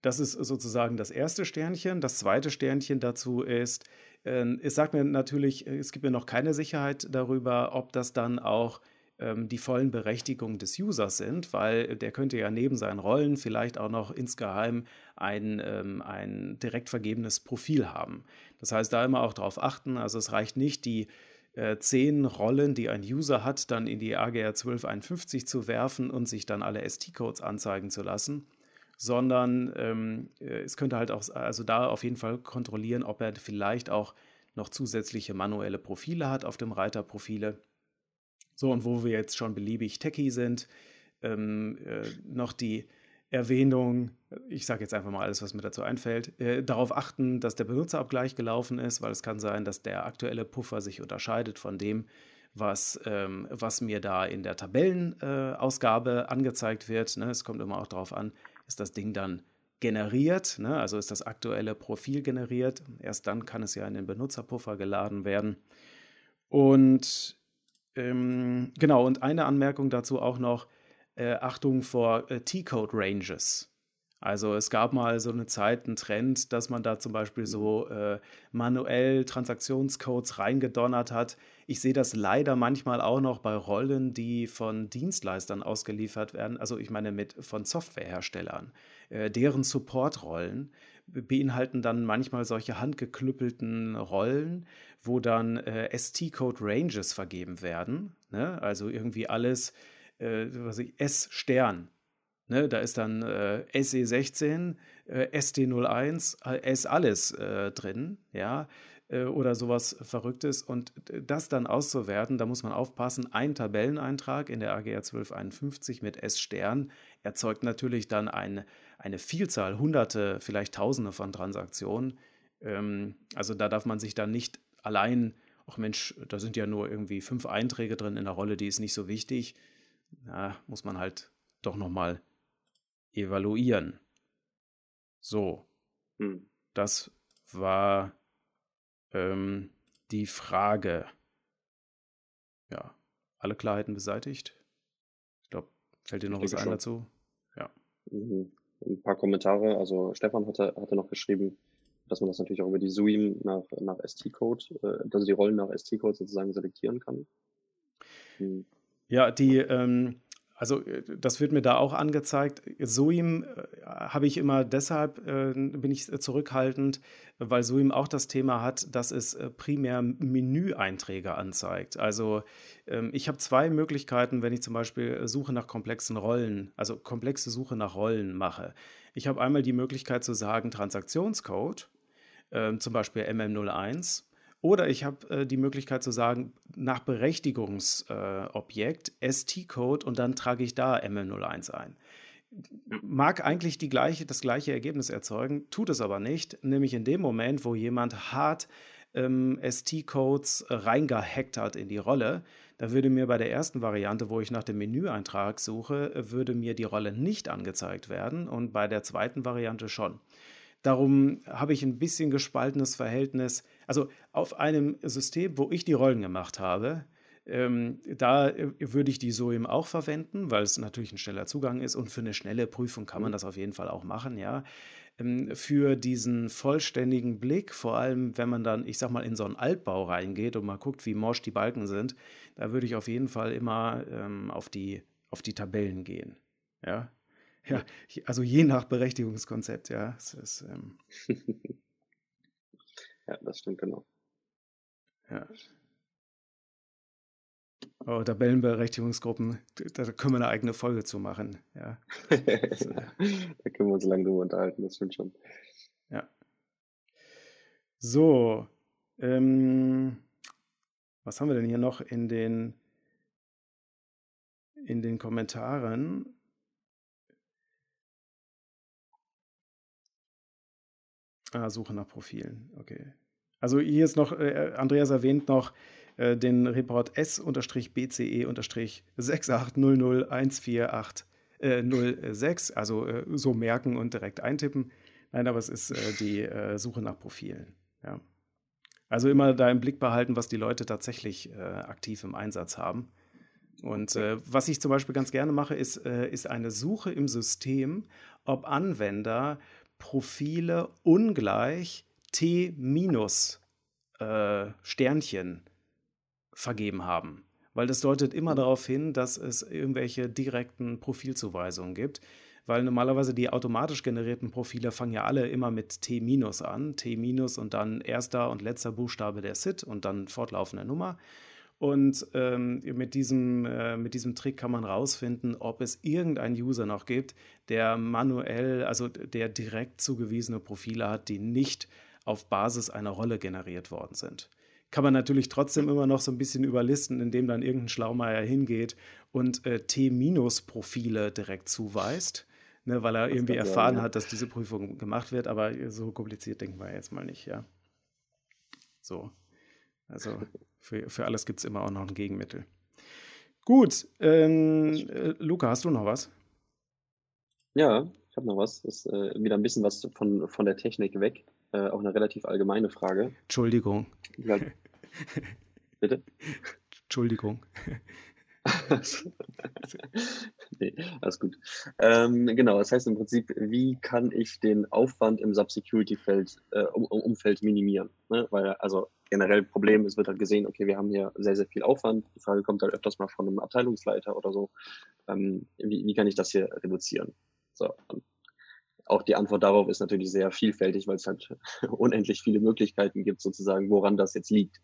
das ist sozusagen das erste Sternchen. Das zweite Sternchen dazu ist, es sagt mir natürlich, äh, es gibt mir noch keine Sicherheit darüber, ob das dann auch ähm, die vollen Berechtigungen des Users sind, weil der könnte ja neben seinen Rollen vielleicht auch noch insgeheim ein, ähm, ein direkt vergebenes Profil haben. Das heißt, da immer auch darauf achten. Also es reicht nicht, die äh, zehn Rollen, die ein User hat, dann in die AGR 1251 zu werfen und sich dann alle ST-Codes anzeigen zu lassen, sondern ähm, äh, es könnte halt auch, also da auf jeden Fall kontrollieren, ob er vielleicht auch noch zusätzliche manuelle Profile hat auf dem Reiter Profile. So, und wo wir jetzt schon beliebig techy sind, ähm, äh, noch die Erwähnung, ich sage jetzt einfach mal alles, was mir dazu einfällt, äh, darauf achten, dass der Benutzerabgleich gelaufen ist, weil es kann sein, dass der aktuelle Puffer sich unterscheidet von dem, was, ähm, was mir da in der Tabellenausgabe äh, angezeigt wird. Ne? Es kommt immer auch darauf an, ist das Ding dann generiert, ne? also ist das aktuelle Profil generiert. Erst dann kann es ja in den Benutzerpuffer geladen werden. Und ähm, genau, und eine Anmerkung dazu auch noch, äh, Achtung vor äh, T-Code-Ranges. Also es gab mal so eine Zeit, einen Trend, dass man da zum Beispiel so äh, manuell Transaktionscodes reingedonnert hat. Ich sehe das leider manchmal auch noch bei Rollen, die von Dienstleistern ausgeliefert werden. Also ich meine mit von Softwareherstellern. Äh, deren Supportrollen beinhalten dann manchmal solche handgeklüppelten Rollen, wo dann äh, ST-Code-Ranges vergeben werden. Ne? Also irgendwie alles, äh, was ich, S-Stern Ne, da ist dann äh, SE16, äh, ST01, äh, S alles äh, drin, ja, äh, oder sowas Verrücktes. Und das dann auszuwerten, da muss man aufpassen, ein Tabelleneintrag in der AGR 1251 mit S-Stern erzeugt natürlich dann ein, eine Vielzahl, hunderte, vielleicht tausende von Transaktionen. Ähm, also da darf man sich dann nicht allein, ach Mensch, da sind ja nur irgendwie fünf Einträge drin in der Rolle, die ist nicht so wichtig. Na, muss man halt doch nochmal evaluieren. So, hm. das war ähm, die Frage. Ja, alle Klarheiten beseitigt. Ich glaube, fällt dir noch was ein schon. dazu? Ja. Mhm. Ein paar Kommentare. Also Stefan hatte, hatte noch geschrieben, dass man das natürlich auch über die SUIM nach, nach ST-Code, äh, also die Rollen nach ST-Code sozusagen selektieren kann. Hm. Ja, die, ähm, also äh, das wird mir da auch angezeigt. Suim äh, habe ich immer deshalb, äh, bin ich zurückhaltend, weil Suim auch das Thema hat, dass es primär Menüeinträge anzeigt. Also ähm, ich habe zwei Möglichkeiten, wenn ich zum Beispiel Suche nach komplexen Rollen, also komplexe Suche nach Rollen mache. Ich habe einmal die Möglichkeit zu sagen Transaktionscode, äh, zum Beispiel MM01 oder ich habe äh, die Möglichkeit zu sagen, nach Berechtigungsobjekt äh, ST-Code und dann trage ich da MM01 ein. Mag eigentlich die gleiche, das gleiche Ergebnis erzeugen, tut es aber nicht, nämlich in dem Moment, wo jemand hart ähm, ST-Codes reingehackt hat in die Rolle, da würde mir bei der ersten Variante, wo ich nach dem Menüeintrag suche, würde mir die Rolle nicht angezeigt werden und bei der zweiten Variante schon. Darum habe ich ein bisschen gespaltenes Verhältnis. Also auf einem System, wo ich die Rollen gemacht habe, ähm, da äh, würde ich die SOIM auch verwenden, weil es natürlich ein schneller Zugang ist und für eine schnelle Prüfung kann man mhm. das auf jeden Fall auch machen, ja. Ähm, für diesen vollständigen Blick, vor allem wenn man dann, ich sag mal, in so einen Altbau reingeht und mal guckt, wie morsch die Balken sind, da würde ich auf jeden Fall immer ähm, auf, die, auf die Tabellen gehen, ja. [laughs] Ja, also je nach Berechtigungskonzept, ja. Es ist, ähm [laughs] ja, das stimmt genau. Ja. Oh, Tabellenberechtigungsgruppen, da können wir eine eigene Folge zu machen. Ja. Das, äh [laughs] da können wir uns lange drüber unterhalten, das stimmt schon. Ja. So, ähm, was haben wir denn hier noch in den, in den Kommentaren? Ah, Suche nach Profilen, okay. Also hier ist noch, äh, Andreas erwähnt noch äh, den Report S-BCE-6800148 äh, 06, also äh, so merken und direkt eintippen. Nein, aber es ist äh, die äh, Suche nach Profilen. Ja. Also immer da im Blick behalten, was die Leute tatsächlich aktiv im Einsatz haben. Und was ich zum Beispiel ganz gerne mache, ist, ist eine Suche im System, ob Anwender Profile ungleich T minus äh, Sternchen vergeben haben. Weil das deutet immer darauf hin, dass es irgendwelche direkten Profilzuweisungen gibt. Weil normalerweise die automatisch generierten Profile fangen ja alle immer mit T minus an. T minus und dann erster und letzter Buchstabe der SID und dann fortlaufende Nummer. Und ähm, mit, diesem, äh, mit diesem Trick kann man rausfinden, ob es irgendeinen User noch gibt, der manuell, also der direkt zugewiesene Profile hat, die nicht auf Basis einer Rolle generiert worden sind. Kann man natürlich trotzdem immer noch so ein bisschen überlisten, indem dann irgendein Schlaumeier hingeht und äh, T-Profile direkt zuweist, ne, weil er irgendwie erfahren ja. hat, dass diese Prüfung gemacht wird. Aber so kompliziert denken wir jetzt mal nicht, ja. So. Also für, für alles gibt es immer auch noch ein Gegenmittel. Gut, ähm, äh, Luca, hast du noch was? Ja, ich habe noch was. Das ist äh, wieder ein bisschen was von, von der Technik weg. Äh, auch eine relativ allgemeine Frage. Entschuldigung. [laughs] Bitte? Entschuldigung. [laughs] nee, alles gut. Ähm, genau, das heißt im Prinzip, wie kann ich den Aufwand im Subsecurity-Feld, äh, um, Umfeld minimieren? Ne? Weil also generell Problem, es wird halt gesehen, okay, wir haben hier sehr, sehr viel Aufwand. Die Frage kommt halt öfters mal von einem Abteilungsleiter oder so. Ähm, wie, wie kann ich das hier reduzieren? So, auch die Antwort darauf ist natürlich sehr vielfältig, weil es halt [laughs] unendlich viele Möglichkeiten gibt, sozusagen, woran das jetzt liegt,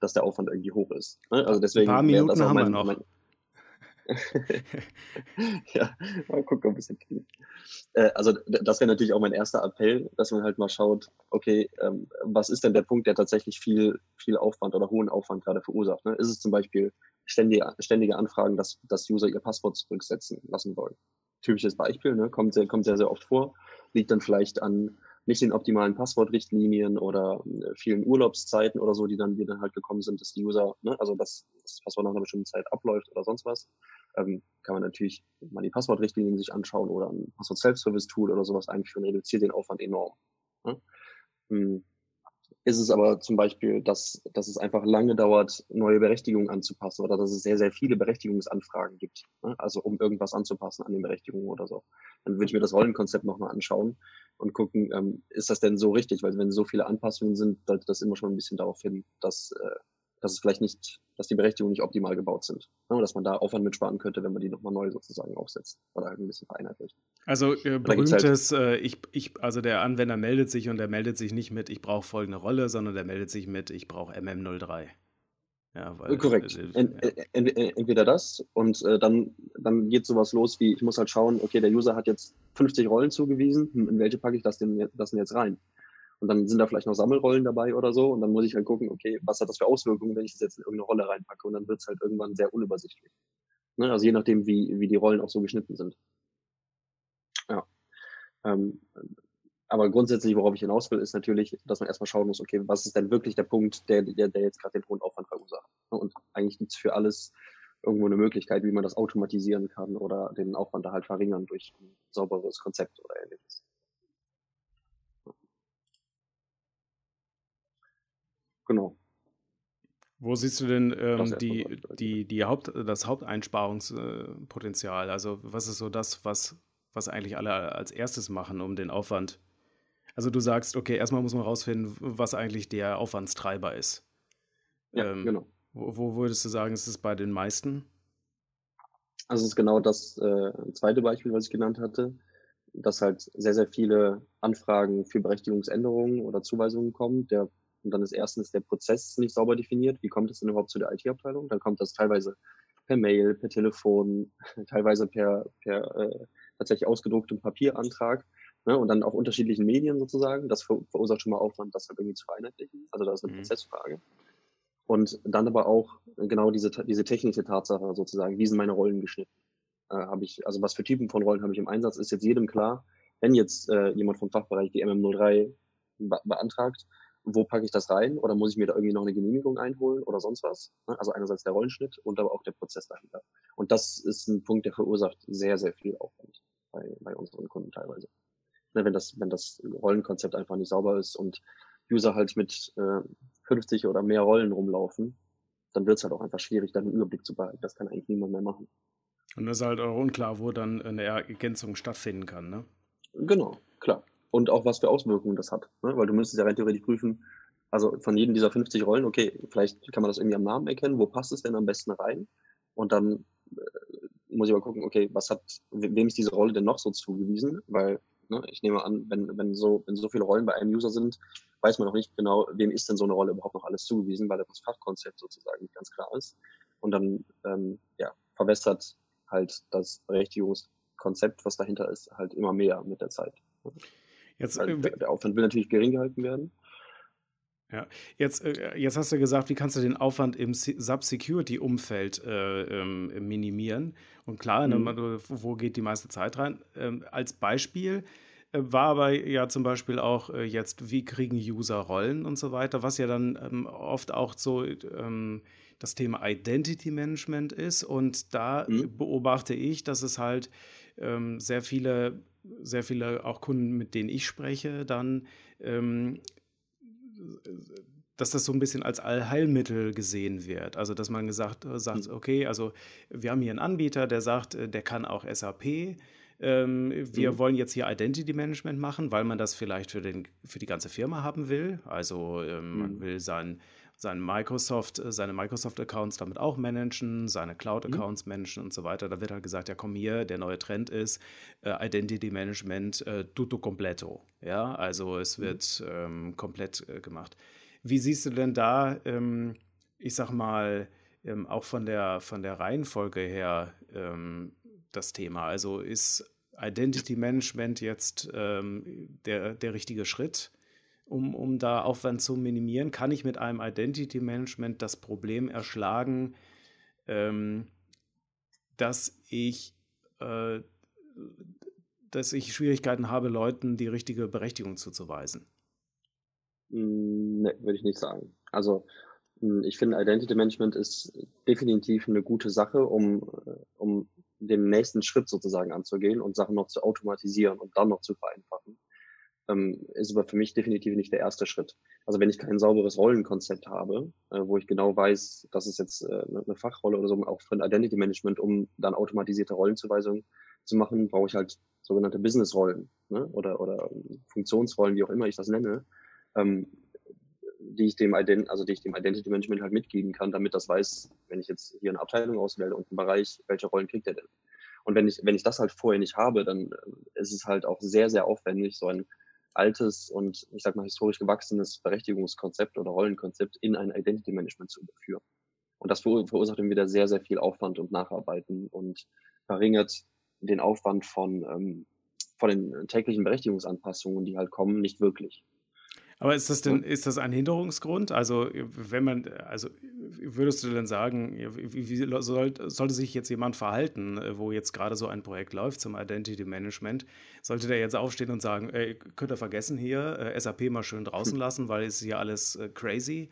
dass der Aufwand irgendwie hoch ist. Ne? Also deswegen Ein paar Minuten haben wir noch. Mein, [laughs] ja, mal gucken, ob es hinkriegen. Äh, also das wäre natürlich auch mein erster Appell, dass man halt mal schaut, okay, ähm, was ist denn der Punkt, der tatsächlich viel, viel Aufwand oder hohen Aufwand gerade verursacht? Ne? Ist es zum Beispiel ständige, ständige Anfragen, dass, dass User ihr Passwort zurücksetzen lassen wollen? Typisches Beispiel, ne? kommt, sehr, kommt sehr, sehr oft vor, liegt dann vielleicht an nicht den optimalen Passwortrichtlinien oder äh, vielen Urlaubszeiten oder so, die dann, die dann halt gekommen sind, dass die User, ne, also dass das Passwort nach einer bestimmten Zeit abläuft oder sonst was, ähm, kann man natürlich mal die Passwortrichtlinien sich anschauen oder ein Passwort Self-Service-Tool oder sowas einführen, reduziert den Aufwand enorm. Ne? Ist es aber zum Beispiel, dass, dass es einfach lange dauert, neue Berechtigungen anzupassen oder dass es sehr, sehr viele Berechtigungsanfragen gibt. Ne? Also um irgendwas anzupassen an den Berechtigungen oder so. Dann würde ich mir das Rollenkonzept nochmal anschauen und gucken, ähm, ist das denn so richtig? Weil wenn so viele Anpassungen sind, deutet das immer schon ein bisschen darauf hin, dass, äh, dass es vielleicht nicht, dass die Berechtigungen nicht optimal gebaut sind. Ne? Dass man da Aufwand mitsparen könnte, wenn man die nochmal neu sozusagen aufsetzt oder halt ein bisschen vereinheitlicht. Also äh, halt berühmtes, halt, äh, ich, ich, also der Anwender meldet sich und der meldet sich nicht mit, ich brauche folgende Rolle, sondern der meldet sich mit, ich brauche MM03. Ja, weil, Korrekt. Äh, ent, ent, entweder das und äh, dann, dann geht sowas los wie, ich muss halt schauen, okay, der User hat jetzt 50 Rollen zugewiesen, in welche packe ich das denn, das denn jetzt rein? Und dann sind da vielleicht noch Sammelrollen dabei oder so. Und dann muss ich halt gucken, okay, was hat das für Auswirkungen, wenn ich das jetzt in irgendeine Rolle reinpacke? Und dann wird es halt irgendwann sehr unübersichtlich. Ne? Also je nachdem, wie, wie die Rollen auch so geschnitten sind. Ja. Ähm, aber grundsätzlich, worauf ich hinaus will, ist natürlich, dass man erstmal schauen muss, okay, was ist denn wirklich der Punkt, der, der, der jetzt gerade den hohen Aufwand verursacht? Ne? Und eigentlich gibt es für alles irgendwo eine Möglichkeit, wie man das automatisieren kann oder den Aufwand da halt verringern durch ein sauberes Konzept oder ähnliches. Genau. Wo siehst du denn ähm, die, die, die Haupt, das Haupteinsparungspotenzial? Also was ist so das, was, was eigentlich alle als erstes machen, um den Aufwand? Also du sagst, okay, erstmal muss man rausfinden, was eigentlich der Aufwandstreiber ist. Ja, ähm, genau. Wo, wo, würdest du sagen, ist es bei den meisten? Also es ist genau das äh, zweite Beispiel, was ich genannt hatte, dass halt sehr, sehr viele Anfragen für Berechtigungsänderungen oder Zuweisungen kommen. Der und dann ist erstens der Prozess nicht sauber definiert. Wie kommt es denn überhaupt zu der IT-Abteilung? Dann kommt das teilweise per Mail, per Telefon, [laughs] teilweise per, per äh, tatsächlich ausgedrucktem Papierantrag ne? und dann auch unterschiedlichen Medien sozusagen. Das ver verursacht schon mal Aufwand, das halt irgendwie zu vereinheitlichen. Also da ist eine mhm. Prozessfrage. Und dann aber auch genau diese, diese technische Tatsache sozusagen, wie sind meine Rollen geschnitten? Äh, habe ich, also was für Typen von Rollen habe ich im Einsatz, ist jetzt jedem klar, wenn jetzt äh, jemand vom Fachbereich die MM03 be beantragt, wo packe ich das rein oder muss ich mir da irgendwie noch eine Genehmigung einholen oder sonst was. Ne? Also einerseits der Rollenschnitt und aber auch der Prozess dahinter. Und das ist ein Punkt, der verursacht sehr, sehr viel Aufwand bei, bei unseren Kunden teilweise. Ne, wenn, das, wenn das Rollenkonzept einfach nicht sauber ist und User halt mit äh, 50 oder mehr Rollen rumlaufen, dann wird es halt auch einfach schwierig, da einen Überblick zu behalten. Das kann eigentlich niemand mehr machen. Und es ist halt auch unklar, wo dann eine Ergänzung stattfinden kann, ne? Genau, klar und auch was für Auswirkungen das hat. Ne? Weil du müsstest ja rein theoretisch prüfen, also von jedem dieser 50 Rollen, okay, vielleicht kann man das irgendwie am Namen erkennen, wo passt es denn am besten rein? Und dann äh, muss ich mal gucken, okay, was hat, wem ist diese Rolle denn noch so zugewiesen? Weil ne, ich nehme an, wenn, wenn, so, wenn so viele Rollen bei einem User sind, weiß man noch nicht genau, wem ist denn so eine Rolle überhaupt noch alles zugewiesen, weil das Fachkonzept sozusagen nicht ganz klar ist. Und dann ähm, ja, verwässert halt das Berechtigungskonzept, was dahinter ist, halt immer mehr mit der Zeit. Jetzt, also der, der Aufwand will natürlich gering gehalten werden. Ja, jetzt, äh, jetzt hast du gesagt, wie kannst du den Aufwand im Sub-Security-Umfeld äh, ähm, minimieren? Und klar, ne, mhm. ne, wo geht die meiste Zeit rein? Ähm, als Beispiel äh, war aber ja zum Beispiel auch äh, jetzt, wie kriegen User Rollen und so weiter, was ja dann ähm, oft auch so ähm, das Thema Identity Management ist. Und da mhm. beobachte ich, dass es halt ähm, sehr viele sehr viele auch Kunden, mit denen ich spreche, dann, ähm, dass das so ein bisschen als Allheilmittel gesehen wird. Also, dass man gesagt sagt, mhm. okay, also wir haben hier einen Anbieter, der sagt, äh, der kann auch SAP. Ähm, wir mhm. wollen jetzt hier Identity Management machen, weil man das vielleicht für, den, für die ganze Firma haben will. Also ähm, mhm. man will sein sein Microsoft, äh, seine Microsoft-Accounts damit auch managen, seine Cloud-Accounts mhm. managen und so weiter. Da wird halt gesagt, ja komm hier, der neue Trend ist äh, Identity Management äh, tutto completo. Ja, also es mhm. wird ähm, komplett äh, gemacht. Wie siehst du denn da, ähm, ich sag mal, ähm, auch von der, von der Reihenfolge her ähm, das Thema? Also ist Identity Management jetzt ähm, der, der richtige Schritt? Um, um da Aufwand zu minimieren, kann ich mit einem Identity Management das Problem erschlagen, ähm, dass ich äh, dass ich Schwierigkeiten habe, Leuten die richtige Berechtigung zuzuweisen. Ne, würde ich nicht sagen. Also hm, ich finde, Identity Management ist definitiv eine gute Sache, um, äh, um den nächsten Schritt sozusagen anzugehen und Sachen noch zu automatisieren und dann noch zu vereinfachen. Ähm, ist aber für mich definitiv nicht der erste Schritt. Also wenn ich kein sauberes Rollenkonzept habe, äh, wo ich genau weiß, das ist jetzt äh, eine Fachrolle oder so, auch für ein Identity Management, um dann automatisierte Rollenzuweisungen zu machen, brauche ich halt sogenannte Business-Rollen ne? oder, oder Funktionsrollen, wie auch immer ich das nenne, ähm, die ich dem Ident also die ich dem Identity Management halt mitgeben kann, damit das weiß, wenn ich jetzt hier eine Abteilung auswähle und einen Bereich, welche Rollen kriegt er denn? Und wenn ich, wenn ich das halt vorher nicht habe, dann äh, ist es halt auch sehr, sehr aufwendig, so ein altes und ich sag mal historisch gewachsenes Berechtigungskonzept oder Rollenkonzept in ein Identity Management zu überführen. Und das verursacht dann wieder sehr, sehr viel Aufwand und Nacharbeiten und verringert den Aufwand von, ähm, von den täglichen Berechtigungsanpassungen, die halt kommen, nicht wirklich. Aber ist das denn, ist das ein Hinderungsgrund? Also, wenn man, also würdest du denn sagen, wie, wie soll, sollte sich jetzt jemand verhalten, wo jetzt gerade so ein Projekt läuft zum Identity Management? Sollte der jetzt aufstehen und sagen, ey, könnt ihr vergessen hier, äh, SAP mal schön draußen lassen, weil es hier alles äh, crazy?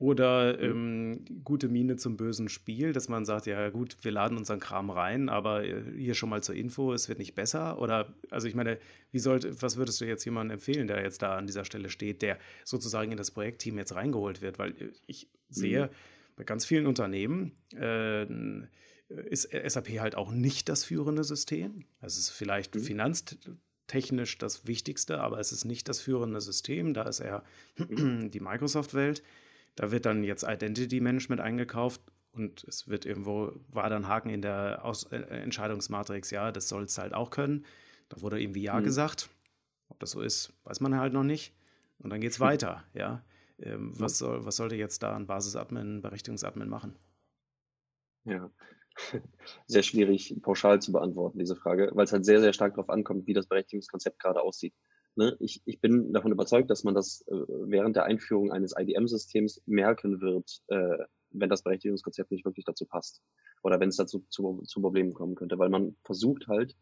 Oder mhm. ähm, gute Miene zum bösen Spiel, dass man sagt, ja gut, wir laden unseren Kram rein, aber äh, hier schon mal zur Info, es wird nicht besser. Oder, also ich meine, wie sollte, was würdest du jetzt jemandem empfehlen, der jetzt da an dieser Stelle steht, der sozusagen in das Projektteam jetzt reingeholt wird? Weil äh, ich sehe mhm. bei ganz vielen Unternehmen, äh, ist SAP halt auch nicht das führende System. Es ist vielleicht mhm. finanztechnisch das Wichtigste, aber es ist nicht das führende System. Da ist eher mhm. die Microsoft-Welt. Da wird dann jetzt Identity Management eingekauft und es wird irgendwo, war dann Haken in der Aus äh, Entscheidungsmatrix, ja, das soll es halt auch können. Da wurde irgendwie Ja mhm. gesagt. Ob das so ist, weiß man halt noch nicht. Und dann geht es [laughs] weiter, ja. Ähm, was, soll, was sollte jetzt da ein Basisadmin, Berechtigungsadmin machen? Ja, [laughs] sehr schwierig pauschal zu beantworten, diese Frage, weil es halt sehr, sehr stark darauf ankommt, wie das Berechtigungskonzept gerade aussieht. Ne? Ich, ich bin davon überzeugt, dass man das äh, während der Einführung eines IDM-Systems merken wird, äh, wenn das Berechtigungskonzept nicht wirklich dazu passt oder wenn es dazu zu, zu Problemen kommen könnte, weil man versucht halt,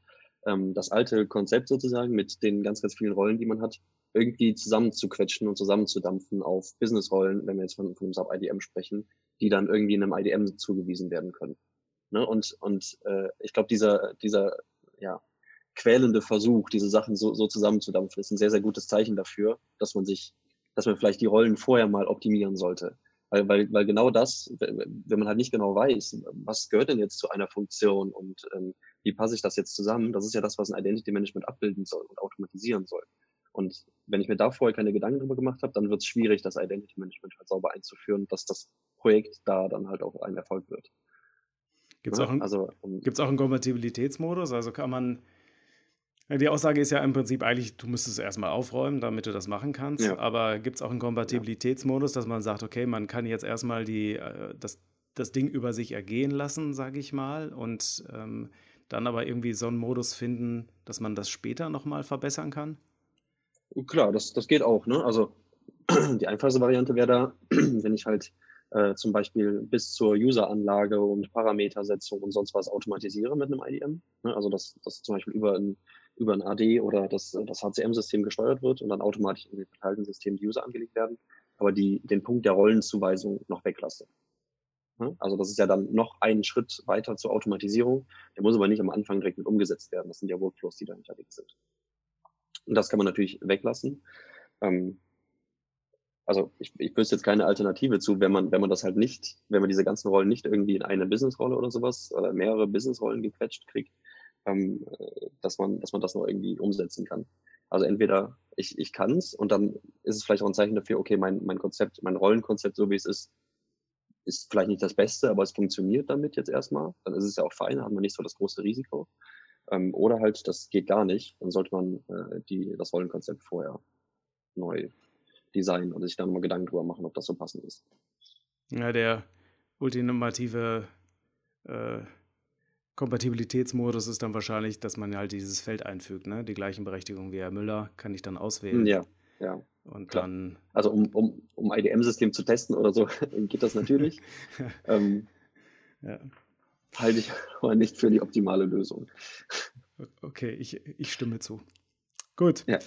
ähm, das alte Konzept sozusagen mit den ganz, ganz vielen Rollen, die man hat, irgendwie zusammenzuquetschen und zusammenzudampfen auf Business-Rollen, wenn wir jetzt von, von einem Sub-IDM sprechen, die dann irgendwie in einem IDM zugewiesen werden können. Ne? Und, und äh, ich glaube, dieser, dieser ja, quälende Versuch, diese Sachen so, so zusammenzudampfen, ist ein sehr, sehr gutes Zeichen dafür, dass man sich, dass man vielleicht die Rollen vorher mal optimieren sollte. Weil, weil, weil genau das, wenn man halt nicht genau weiß, was gehört denn jetzt zu einer Funktion und ähm, wie passe ich das jetzt zusammen, das ist ja das, was ein Identity Management abbilden soll und automatisieren soll. Und wenn ich mir da vorher keine Gedanken drüber gemacht habe, dann wird es schwierig, das Identity Management halt sauber einzuführen, dass das Projekt da dann halt auch ein Erfolg wird. Gibt es auch, also, um, auch einen Kompatibilitätsmodus? Also kann man die Aussage ist ja im Prinzip eigentlich, du müsstest es erstmal aufräumen, damit du das machen kannst. Ja. Aber gibt es auch einen Kompatibilitätsmodus, dass man sagt, okay, man kann jetzt erstmal die, äh, das, das Ding über sich ergehen lassen, sage ich mal, und ähm, dann aber irgendwie so einen Modus finden, dass man das später nochmal verbessern kann? Klar, das, das geht auch. Ne? Also [clears throat] die einfachste Variante wäre da, [clears throat] wenn ich halt äh, zum Beispiel bis zur User-Anlage und Parametersetzung und sonst was automatisiere mit einem IDM. Ne? Also dass das zum Beispiel über ein über ein AD oder das, das HCM-System gesteuert wird und dann automatisch in den verteilten Systemen die User angelegt werden, aber die, den Punkt der Rollenzuweisung noch weglasse. Also das ist ja dann noch ein Schritt weiter zur Automatisierung. Der muss aber nicht am Anfang direkt mit umgesetzt werden. Das sind ja Workflows, die da hinterlegt sind. Und das kann man natürlich weglassen. Ähm, also ich, ich wüsste jetzt keine Alternative zu, wenn man, wenn man das halt nicht, wenn man diese ganzen Rollen nicht irgendwie in eine Businessrolle oder sowas oder mehrere Businessrollen gequetscht kriegt, ähm, dass man, dass man das noch irgendwie umsetzen kann. Also entweder ich, ich kann es und dann ist es vielleicht auch ein Zeichen dafür, okay, mein, mein Konzept, mein Rollenkonzept, so wie es ist, ist vielleicht nicht das Beste, aber es funktioniert damit jetzt erstmal. Dann ist es ja auch fein, hat man nicht so das große Risiko. Ähm, oder halt, das geht gar nicht, dann sollte man äh, die, das Rollenkonzept vorher neu designen und sich dann mal Gedanken drüber machen, ob das so passend ist. Ja, der ultimative äh, Kompatibilitätsmodus ist dann wahrscheinlich, dass man halt dieses Feld einfügt, ne? Die gleichen Berechtigungen wie Herr Müller kann ich dann auswählen. Ja, ja. Und klar. dann. Also um, um, um IDM-System zu testen oder so, [laughs] geht das natürlich. [laughs] ähm, ja. Halte ich aber nicht für die optimale Lösung. Okay, ich, ich stimme zu. Gut. Ja.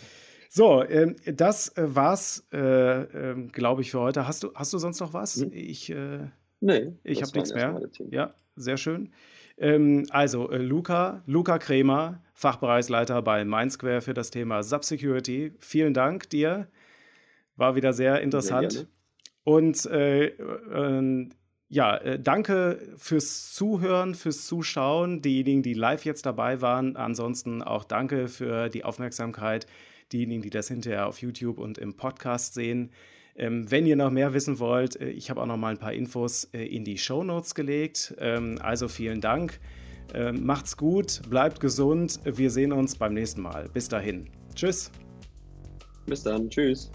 So, ähm, das äh, war's, äh, äh, glaube ich, für heute. Hast du, hast du sonst noch was? Hm? Ich, äh, nee, ich habe nichts mehr. Ja, sehr schön. Ähm, also, äh, Luca, Luca Kremer, Fachbereichsleiter bei Mindsquare für das Thema Subsecurity. Vielen Dank dir. War wieder sehr interessant. Sehr Und äh, äh, ja, danke fürs Zuhören, fürs Zuschauen, diejenigen, die live jetzt dabei waren. Ansonsten auch danke für die Aufmerksamkeit, diejenigen, die das hinterher auf YouTube und im Podcast sehen. Ähm, wenn ihr noch mehr wissen wollt, äh, ich habe auch noch mal ein paar Infos äh, in die Show Notes gelegt. Ähm, also vielen Dank. Ähm, macht's gut, bleibt gesund. Wir sehen uns beim nächsten Mal. Bis dahin. Tschüss. Bis dann. Tschüss.